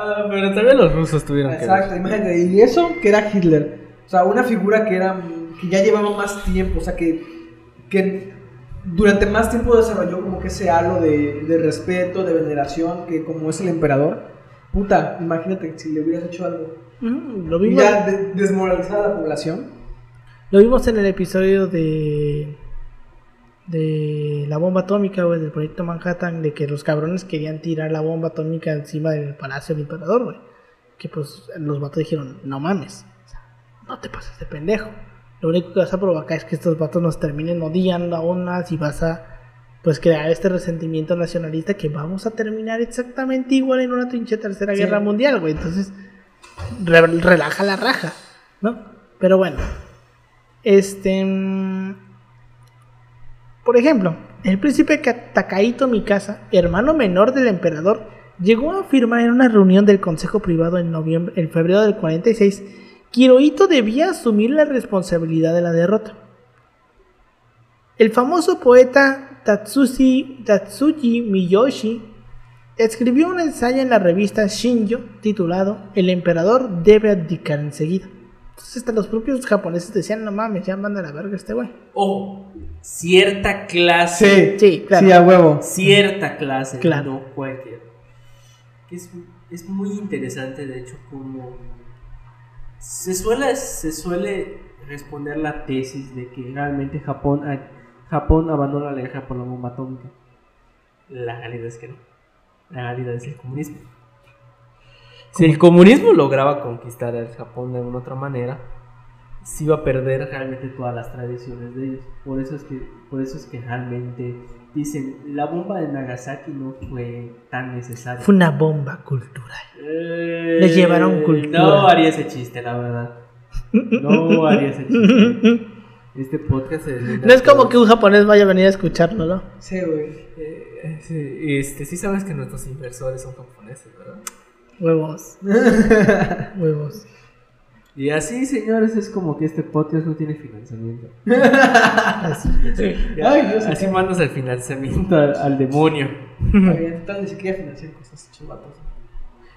Ah, pero también los rusos tuvieron Exacto, imagínate. Y eso que era Hitler. O sea, una figura que era que ya llevaba más tiempo, o sea, que, que durante más tiempo desarrolló como que ese halo de, de respeto, de veneración, que como es el emperador. Puta, imagínate si le hubieras hecho algo. Mm, lo vimos, ya de- desmoralizar a la población. lo vimos en el episodio de... De la bomba atómica, güey, del proyecto Manhattan, de que los cabrones querían tirar la bomba atómica encima del palacio del emperador, güey. Que pues los vatos dijeron, no mames, no te pases de pendejo. Lo único que vas a provocar es que estos vatos nos terminen odiando aún más y vas a pues crear este resentimiento nacionalista que vamos a terminar exactamente igual en una pinche tercera Sí. guerra mundial, güey. Entonces, re- relaja la raja, ¿no? Pero bueno, este... Por ejemplo, el príncipe Ka- Takahito Mikasa, hermano menor del emperador, llegó a afirmar en una reunión del Consejo Privado en, noviembre, en febrero del 46 que Hirohito debía asumir la responsabilidad de la derrota. El famoso poeta Tatsushi, Tatsuji Miyoshi escribió un ensayo en la revista Shinjo titulado El emperador debe abdicar enseguida. Entonces hasta los propios japoneses decían, no mames, ya manda a la verga este güey. Ojo, cierta clase. Sí, claro. Sí, a huevo. Cierta clase, Claro. no cualquier. Que Es, es muy interesante, de hecho, como se suele, se suele responder la tesis de que realmente Japón, Japón abandona la guerra por la bomba atómica. La realidad es que no. La realidad es el comunismo. Si el comunismo lograba conquistar al Japón de alguna otra manera, se iba a perder realmente todas las tradiciones de ellos. Por eso es que, por eso es que realmente dicen, la bomba de Nagasaki no fue tan necesaria. Fue una bomba cultural. Eh, Les llevaron cultura. No haría ese chiste, la verdad. No haría ese chiste. Este podcast se No es como que un japonés vaya a venir a escucharlo, ¿no? Sí, güey. Eh, sí, este, sí sabes que nuestros inversores son japoneses, ¿verdad? Huevos. Huevos. Y así, señores, es como que este podcast no tiene financiamiento. Así. Ya, Ay, Dios, así mandas el financiamiento al, al demonio. Total, ni siquiera financiar cosas, chivatos.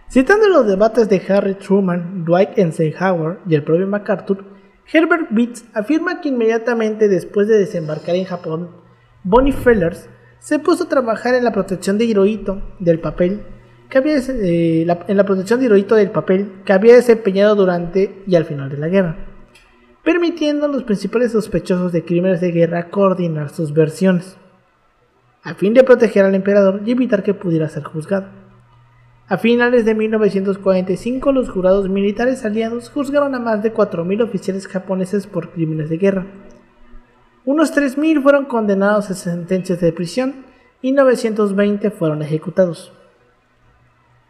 Citando los debates de Harry Truman, Dwight Eisenhower y el propio MacArthur, Herbert Beats afirma que inmediatamente después de desembarcar en Japón, Bonnie Fellers se puso a trabajar en la protección de Hirohito del papel eh, en la protección de Hirohito del papel que había desempeñado durante y al final de la guerra, permitiendo a los principales sospechosos de crímenes de guerra coordinar sus versiones, a fin de proteger al emperador y evitar que pudiera ser juzgado. A finales de 1945, los jurados militares aliados juzgaron a más de 4.000 oficiales japoneses por crímenes de guerra. Unos 3.000 fueron condenados a sentencias de prisión y 920 fueron ejecutados.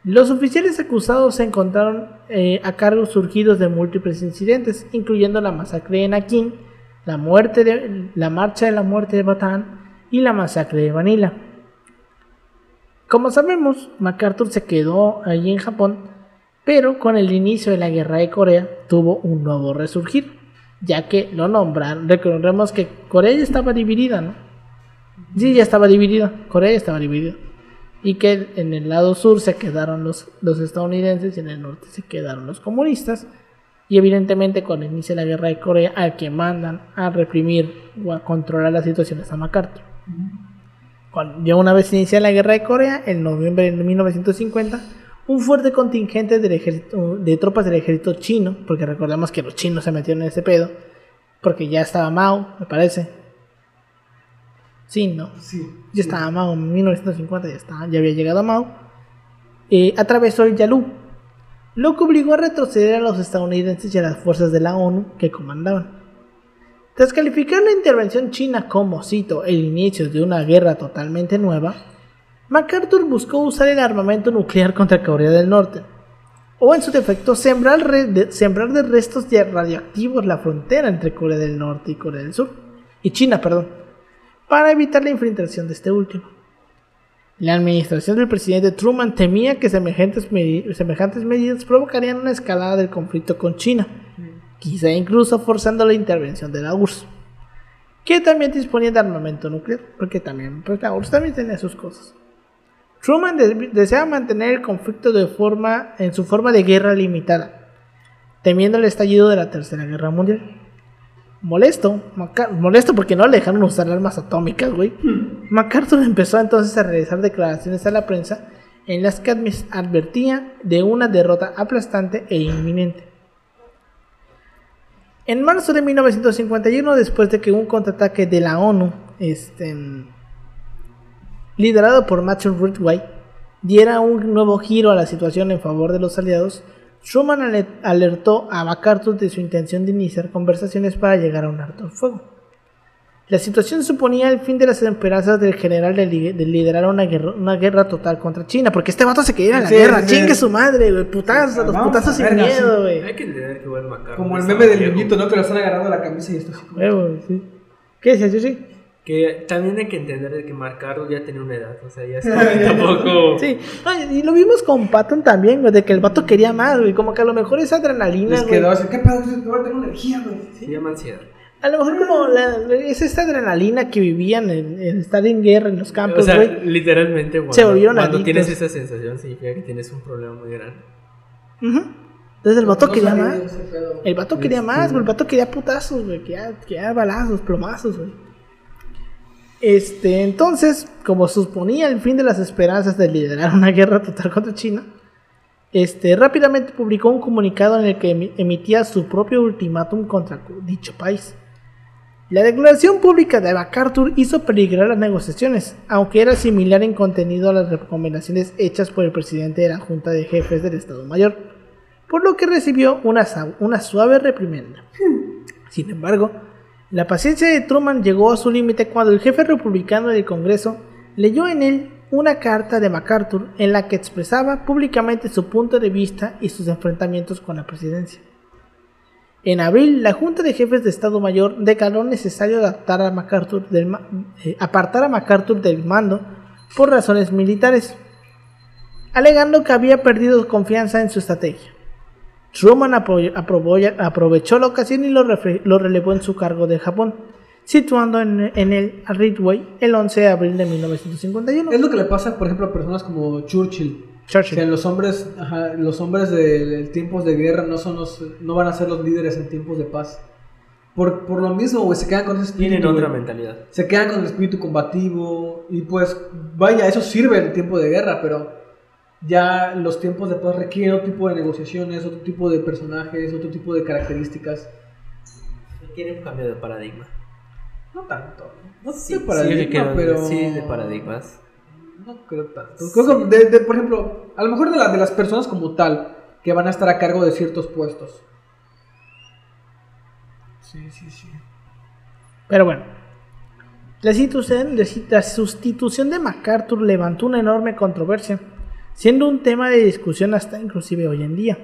Los oficiales acusados se encontraron eh, a cargos surgidos de múltiples incidentes, incluyendo la masacre en Akin, la, muerte de- la marcha de la muerte de Batán y la masacre de Manila. Como sabemos, MacArthur se quedó allí en Japón, pero con el inicio de la guerra de Corea tuvo un nuevo resurgir, ya que lo nombraron. Recordemos que Corea ya estaba dividida, ¿no? Sí, ya estaba dividida, Corea ya estaba dividida. Y que en el lado sur se quedaron los, los estadounidenses y en el norte se quedaron los comunistas. Y evidentemente inicio de la guerra de Corea, al que mandan a reprimir o a controlar las situaciones a MacArthur. Cuando ya una vez iniciada la guerra de Corea, en noviembre de 1950, un fuerte contingente de tropas del ejército chino, porque recordemos que los chinos se metieron en ese pedo, porque ya estaba Mao, me parece. Sí, no. Sí. Ya estaba Mao en 1950, ya, estaba, ya había llegado Mao. Eh, atravesó el Yalu, lo que obligó a retroceder a los estadounidenses y a las fuerzas de la ONU que comandaban. Tras calificar la intervención china como, cito, el inicio de una guerra totalmente nueva, MacArthur buscó usar el armamento nuclear contra Corea del Norte, o en su defecto sembrar, de, sembrar de restos de radioactivos la frontera entre Corea del Norte y Corea del Sur, y China, perdón, para evitar la infiltración de este último. La administración del presidente Truman temía que semejantes, medi- semejantes medidas provocarían una escalada del conflicto con China, quizá incluso forzando la intervención de la URSS, que también disponía de armamento nuclear, porque también, pues la URSS también tenía sus cosas. Truman de- deseaba mantener el conflicto de en su forma de guerra limitada, temiendo el estallido de la Tercera Guerra Mundial. Molesto, Maca- molesto porque no le dejaron usar armas atómicas, güey. MacArthur empezó entonces a realizar declaraciones a la prensa en las que advertía de una derrota aplastante e inminente. En marzo de 1951, después de que un contraataque de la ONU, este, liderado por Matthew Ridgway, diera un nuevo giro a la situación en favor de los aliados, Truman ale- alertó a MacArthur de su intención de iniciar conversaciones para llegar a un alto el fuego. La situación suponía el fin de las esperanzas del general de, li- de liderar una guerra, una guerra total contra China, porque este vato se quería ir a la Sí, guerra, sí. chingue su madre, güey, putazos, los putazos sin verga, miedo, güey. Hay que entender que igual MacArthur Como el meme del niñito, ¿no? Que lo están agarrando la camisa y esto así. sí. ¿Qué decías, Yushi? Que también hay que entender de que MacArthur ya tenía una edad, o sea, ya tampoco... Sí, no, y lo vimos con Patton también, güey, de que el vato quería más, güey, como que a lo mejor esa adrenalina, Les quedó así, ¿qué pedo? Tengo energía, güey. Se llama ansiedad. A lo mejor como la, es esta adrenalina que vivían en, en estar en guerra en los O campos, sea, güey. literalmente cuando, Se volvieron cuando adictos. tienes esa sensación significa que tienes un problema muy grande. Entonces el vato No quería más. El vato quería más, güey. El vato quería putazos, güey. Quería, quería balazos, plomazos, güey. Este, entonces, como suponía el fin de las esperanzas de liderar una guerra total contra China, este, rápidamente publicó un comunicado en el que emi- emitía su propio ultimátum contra dicho país. La declaración pública de MacArthur hizo peligrar las negociaciones, aunque era similar en contenido a las recomendaciones hechas por el presidente de la Junta de Jefes del Estado Mayor, por lo que recibió una, suave reprimenda. Sin embargo, la paciencia de Truman llegó a su límite cuando el jefe republicano del Congreso leyó en él una carta de MacArthur en la que expresaba públicamente su punto de vista y sus enfrentamientos con la presidencia. En abril, la Junta de Jefes de Estado Mayor declaró necesario eh, apartar a MacArthur del mando por razones militares, alegando que había perdido confianza en su estrategia. Truman aprovechó la ocasión y lo, lo relevó en su cargo de Japón, situando en, en el Ridgway el 11 de abril de 1951. Es lo que le pasa, por ejemplo, a personas como Churchill. Churchill. Que los hombres, ajá, los hombres de, de tiempos de guerra no son los, no van a ser los líderes en tiempos de paz. Por, por lo mismo, güey, se quedan con ese espíritu. Tienen otra güey. mentalidad. Se quedan con el espíritu combativo y pues, vaya, eso sirve en tiempo de guerra, pero ya los tiempos de paz requieren otro tipo de negociaciones, otro tipo de personajes, otro tipo de características. Quieren un cambio de paradigma. No tanto. No Sí, sé sí, paradigma, pero... sí, de paradigmas. No creo tanto. Creo que, de- de, por ejemplo, a lo mejor de, la- de las personas como tal, que van a estar a cargo de ciertos puestos. Sí, sí, sí. Pero bueno, la la sustitución de MacArthur levantó una enorme controversia, siendo un tema de discusión hasta inclusive hoy en día.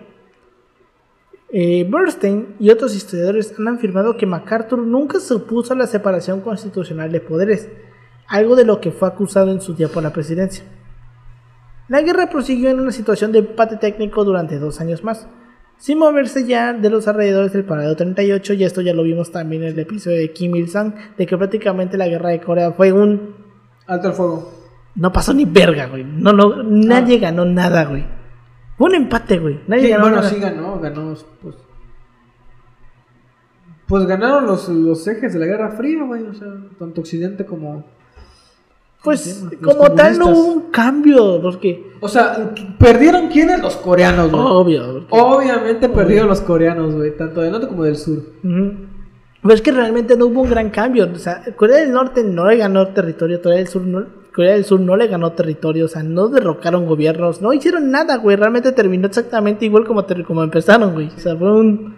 Eh, Bernstein y otros historiadores han afirmado que MacArthur nunca se opuso a la separación constitucional de poderes, algo de lo que fue acusado en su día por la presidencia. La guerra prosiguió en una situación de empate técnico durante dos años más, sin moverse ya de los alrededores del parado 38, y esto ya lo vimos también en el episodio de Kim Il-sung, de que prácticamente la guerra de Corea fue un... Alto el fuego. No pasó ni verga, güey. No, no, nadie ganó nada, güey. Fue un empate, güey. Nadie Sí, ganó bueno, nada. sí ganó, ganó, pues... Pues ganaron los, los ejes de la Guerra Fría, güey, o sea, tanto Occidente como... Pues como tal no hubo un cambio, porque... O sea, ¿perdieron quiénes? Los coreanos, güey. Obvio. Obviamente perdieron los coreanos, güey, tanto del norte como del sur. Pero es que realmente no hubo un gran cambio. O sea, Corea del Norte no le ganó territorio, Corea del Sur no, Corea del Sur no le ganó territorio, o sea, no derrocaron gobiernos, no hicieron nada, güey. Realmente terminó exactamente igual como, como empezaron, güey. O sea, fue un.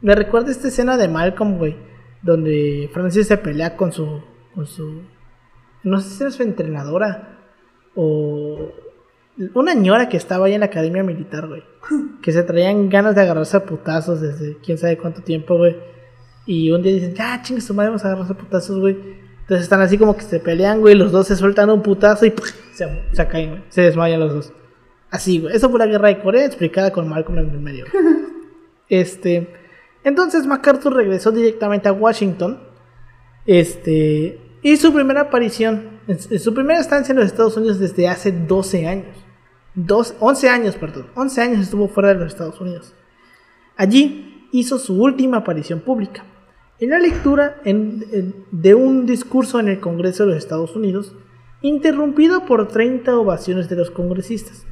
Me recuerda esta escena de Malcolm, güey, donde Francis se pelea con su. con su. No sé si era su entrenadora o. Una ñora que estaba ahí en la academia militar, güey que se traían ganas de agarrarse a putazos desde quién sabe cuánto tiempo, güey. Y un día dicen, ya, chingue su madre, vamos a agarrarse a putazos, güey. Entonces están así como que se pelean, güey. Los dos se sueltan un putazo y ¡pum! se, se caen, güey. Se desmayan los dos. Así, güey. Eso fue la guerra de Corea explicada con Malcolm en el medio. este. Entonces MacArthur regresó directamente a Washington. Este. Y su primera aparición, en su primera estancia en los Estados Unidos desde hace 12 años. Dos, 11 años, perdón. 11 años estuvo fuera de los Estados Unidos. Allí hizo su última aparición pública. En la lectura de un discurso en el Congreso de los Estados Unidos, interrumpido por 30 ovaciones de los congresistas.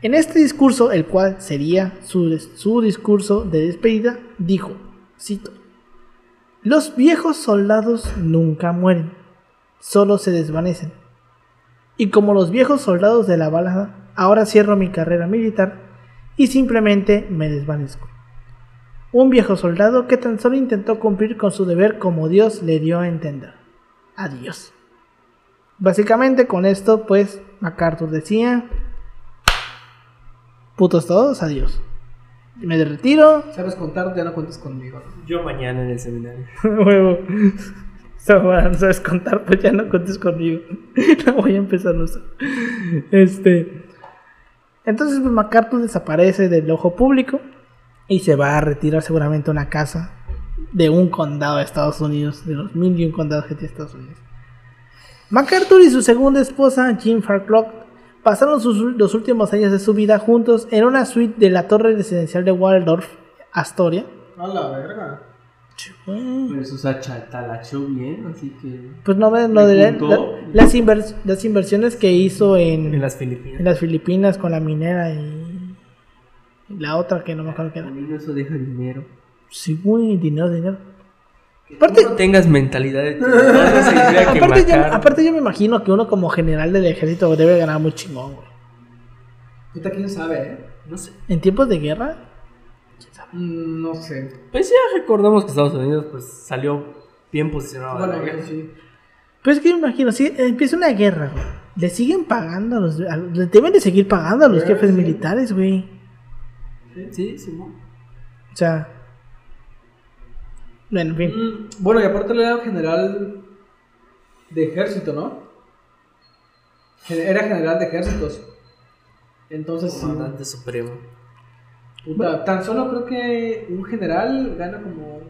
En este discurso, el cual sería su, su discurso de despedida, dijo, cito, Los viejos soldados nunca mueren, solo se desvanecen. Y como los viejos soldados de la balada, ahora cierro mi carrera militar y simplemente me desvanezco. Un viejo soldado que tan solo intentó cumplir con su deber como Dios le dio a entender. Adiós. Básicamente con esto, pues, MacArthur decía, putos todos, adiós. Me retiro. ¿Sabes contar? Ya no cuentes conmigo. Yo mañana en el seminario. Huevo. Sabes contar, pues ya no contes conmigo. No voy a empezar a usar. Este. Entonces, pues MacArthur desaparece del ojo público y se va a retirar seguramente a una casa de un condado de Estados Unidos, de los mil y un condados que tiene Estados Unidos. MacArthur y su segunda esposa, Jean Farclough, pasaron sus, los últimos años de su vida juntos en una suite de la torre residencial de Waldorf, Astoria. A la verga. Pero eso se achatalachó bien, así que. Pues no lo de la- las, invers- las inversiones que hizo en, En las Filipinas. en las Filipinas con la minera y la otra que no me acuerdo qué era. También eso deja dinero. Sí, güey, dinero, dinero. Aparte, no tengas mentalidad de aparte, yo, aparte yo me imagino que uno como general del ejército debe ganar muy chingón, güey. Puta, quién sabe, eh. No sé. ¿En tiempos de guerra? Mm, No sé. Pues ya recordamos que Estados Unidos pues salió bien posicionado. Bueno, en la sí. Pues es que me imagino, si empieza una guerra, güey. Le siguen pagando a los. a- le deben de seguir pagando a los jefes sí. militares, güey. Sí, Simón. O sea. Bueno, en fin. Mm, Bueno, y aparte él era general de ejército, ¿no? Era general de ejércitos. Entonces, sí, Comandante supremo. puta, tan solo creo que un general gana como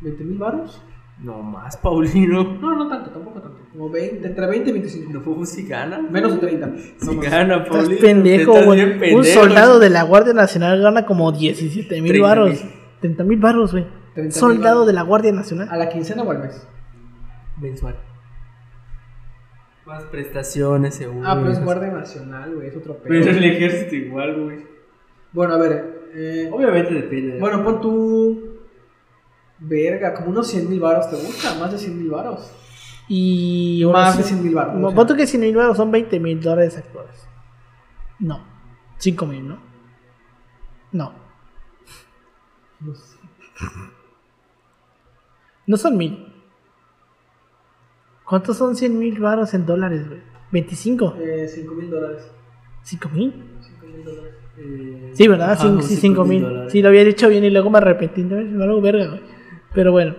20 mil baros. No más, Paulino. No, no tanto, tampoco tanto. Como 20, entre 20 y 25. No, si gana. Menos de 30. no Si gana, Estás Paulino. pendejo, Estás güey. bien Un pendejo. soldado de la Guardia Nacional gana como 17 mil 30,000. baros. 30 mil baros, güey. 30,000 Soldado de la Guardia Nacional. ¿A la quincena o al mes? Mensual. Más prestaciones, seguro. Ah, pero es Guardia Nacional, güey, es otro pedo. Pero el ejército igual, güey. Bueno, a ver. eh, Obviamente depende. bueno, pon tú. Verga, como unos 100 mil baros, ¿te gusta? Más de 100 mil baros. Y. Más de sí- 100 mil baros. No, o sea. pon tú que 100 mil baros son 20 mil dólares actuales. No. 5 mil, ¿no? No. No sé. No son mil. ¿Cuántos son 100 mil baros en dólares, güey? 25. Eh, 5 mil dólares. 5 mil. 5 mil dólares. Eh, Sí, ¿verdad? unos sí, cinco 5 mil. Sí, lo había dicho bien y luego me arrepentí. No, algo verga, güey. Pero bueno.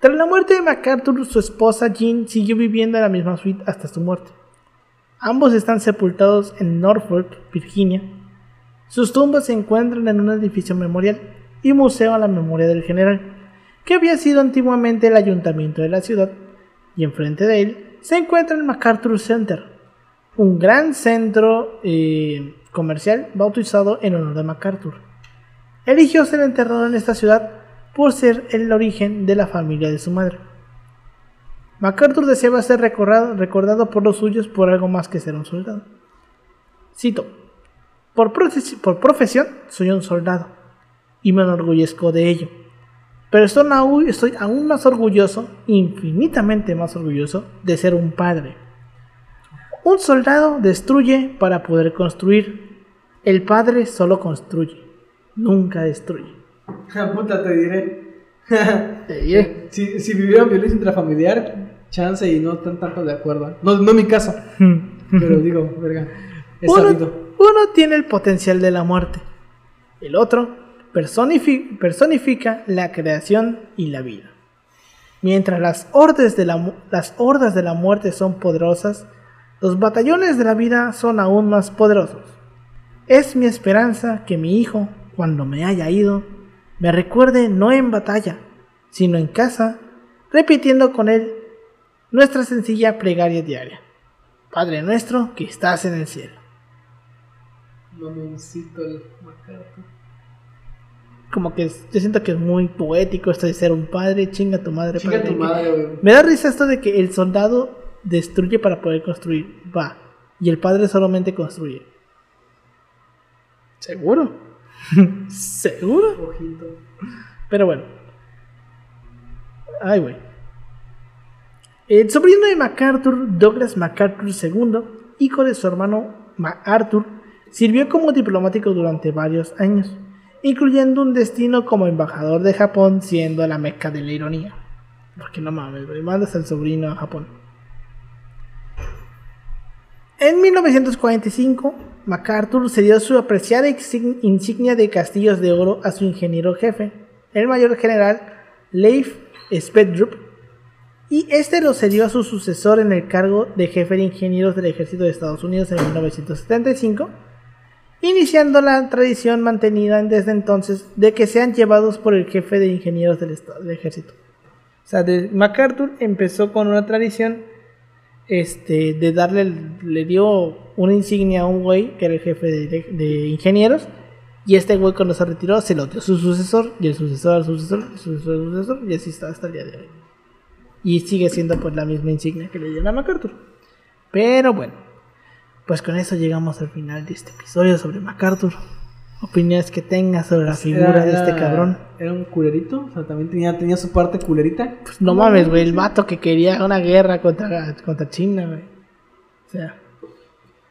Tras la muerte de MacArthur, su esposa Jean siguió viviendo en la misma suite hasta su muerte. Ambos están sepultados en Norfolk, Virginia. Sus tumbas se encuentran en un edificio memorial y museo a la memoria del general, que había sido antiguamente el ayuntamiento de la ciudad, y enfrente de él se encuentra el MacArthur Center, un gran centro eh, comercial bautizado en honor de MacArthur. Eligió ser enterrado en esta ciudad por ser el origen de la familia de su madre. MacArthur deseaba ser recordado, por los suyos por algo más que ser un soldado. Cito, por, por profesión soy un soldado y me enorgullezco de ello. Pero estoy aún más orgulloso, infinitamente más orgulloso, de ser un padre. Un soldado destruye para poder construir. El padre solo construye, nunca destruye. Puta, te diré. Te diré. si, si vivieron violencia intrafamiliar, chance y no están tanto de acuerdo. No, no mi caso, pero digo, verga. Es Uno, uno tiene el potencial de la muerte. El otro personifi- personifica la creación y la vida. Mientras las hordas, de la, las hordas de la muerte son poderosas, los batallones de la vida son aún más poderosos. Es mi esperanza que mi hijo, cuando me haya ido, me recuerde no en batalla, sino en casa, repitiendo con él nuestra sencilla plegaria diaria. Padre nuestro que estás en el cielo. Mamoncito el MacArthur. Como que es- yo siento que es muy poético esto de ser un padre, chinga tu madre. Chinga padre, tu que- madre, güey. Me da risa esto de que el soldado destruye para poder construir. Va. Y el padre solamente construye. ¿Seguro? ¿Seguro? Ojito. Pero bueno. Ay, güey. El sobrino de MacArthur, Douglas MacArthur II, hijo de su hermano MacArthur, sirvió como diplomático durante varios años, incluyendo un destino como embajador de Japón, siendo la meca de la ironía. Porque no mames, güey, mandas al sobrino a Japón. En 1945, MacArthur cedió su apreciada insign- insignia de castillos de oro a su ingeniero jefe, el mayor general Leif Spedrup, y este lo cedió a su sucesor en el cargo de jefe de ingenieros del ejército de Estados Unidos en 1975, iniciando la tradición mantenida desde entonces de que sean llevados por el jefe de ingenieros del, estado- del ejército. O sea, MacArthur empezó con una tradición este, de darle, le dio una insignia a un güey que era el jefe de, ingenieros. Y este güey cuando se retiró se lo dio su sucesor, y el sucesor al sucesor, el sucesor al sucesor, y así está hasta el día de hoy. Y sigue siendo pues la misma insignia que le dieron a MacArthur. Pero bueno, pues con eso llegamos al final de este episodio sobre MacArthur. Opiniones que tengas sobre la figura Era- de este cabrón. Era un culerito, o sea, también tenía, tenía su parte culerita. Pues no mames, güey, el vato que quería una guerra contra, contra China, güey. O sea,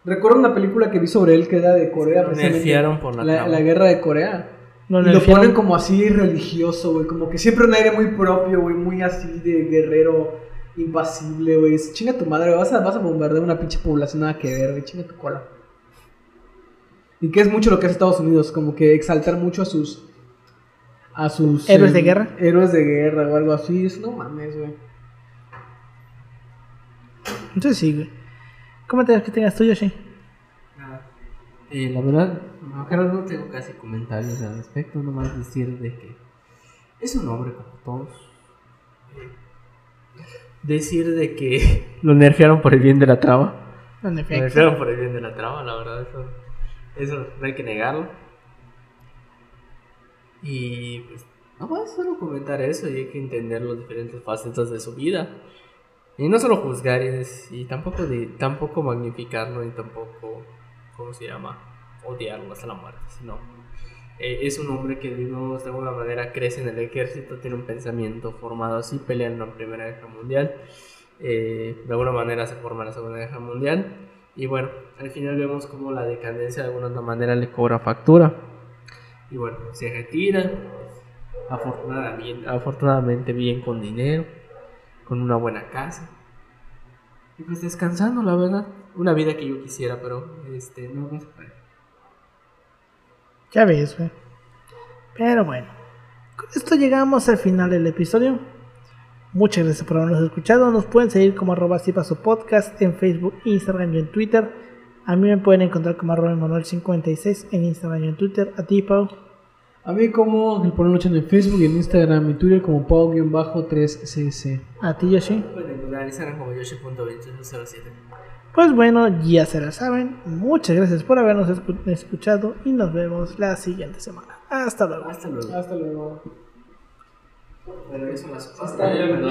Recuerdo una película que vi sobre él que era de Corea. Precisamente. nerfearon por la la, la guerra de Corea. Lo y lo ponen como así religioso, güey. Como que siempre un aire muy propio, güey. Muy así de guerrero impasible, güey. Es, Chinga tu madre, vas a, vas a bombardear una pinche población nada que ver, güey. Chinga tu cola. Y que es mucho lo que hace Estados Unidos, como que exaltar mucho a sus. A sus. ¿Héroes de guerra? Héroes de guerra o algo así. Es, no mames, güey. Entonces sí, güey. Coméntanos que tengas tú, Yoshi. Nada. Eh, la verdad, no, no tengo casi comentarios al respecto, nomás decir de que es un hombre como todos. Decir de que lo nerfearon por el bien de la trama. En Lo nerfearon por el bien de la trama, la verdad, eso, eso no hay que negarlo. Y pues, no más solo comentar eso y hay que entender las diferentes facetas de su vida. Y no solo juzgar y, tampoco, de, tampoco magnificarlo y tampoco, ¿cómo se llama? Odiarlo hasta la muerte, sino eh, es un hombre que de alguna manera crece en el ejército, tiene un pensamiento formado así, pelea en la Primera Guerra Mundial, eh, de alguna manera se forma en la Segunda Guerra Mundial y bueno, al final vemos como la decadencia de alguna manera le cobra factura y bueno, se retira, afortunadamente, bien con dinero, con una buena casa y pues descansando, la verdad, una vida que yo quisiera, pero este, no, se puede. Ya ves, güey. Pero bueno. Con esto llegamos al final del episodio. Muchas gracias por habernos escuchado. Nos pueden seguir como arroba paso podcast en Facebook, Instagram y en Twitter. A mí me pueden encontrar como arroba Manuel56 en Instagram y en Twitter. A ti, Pau. A mí como Ángel Polo en Facebook y en Instagram y Twitter como Pau-3cc. A ti, Yoshi. Pueden encontrar en Instagram como yoshi.2807. Pues bueno, ya se la saben. Muchas gracias por habernos escu- escuchado y nos vemos la siguiente semana. Hasta luego. Hasta luego. Hasta luego. Bueno, eso las Hasta luego.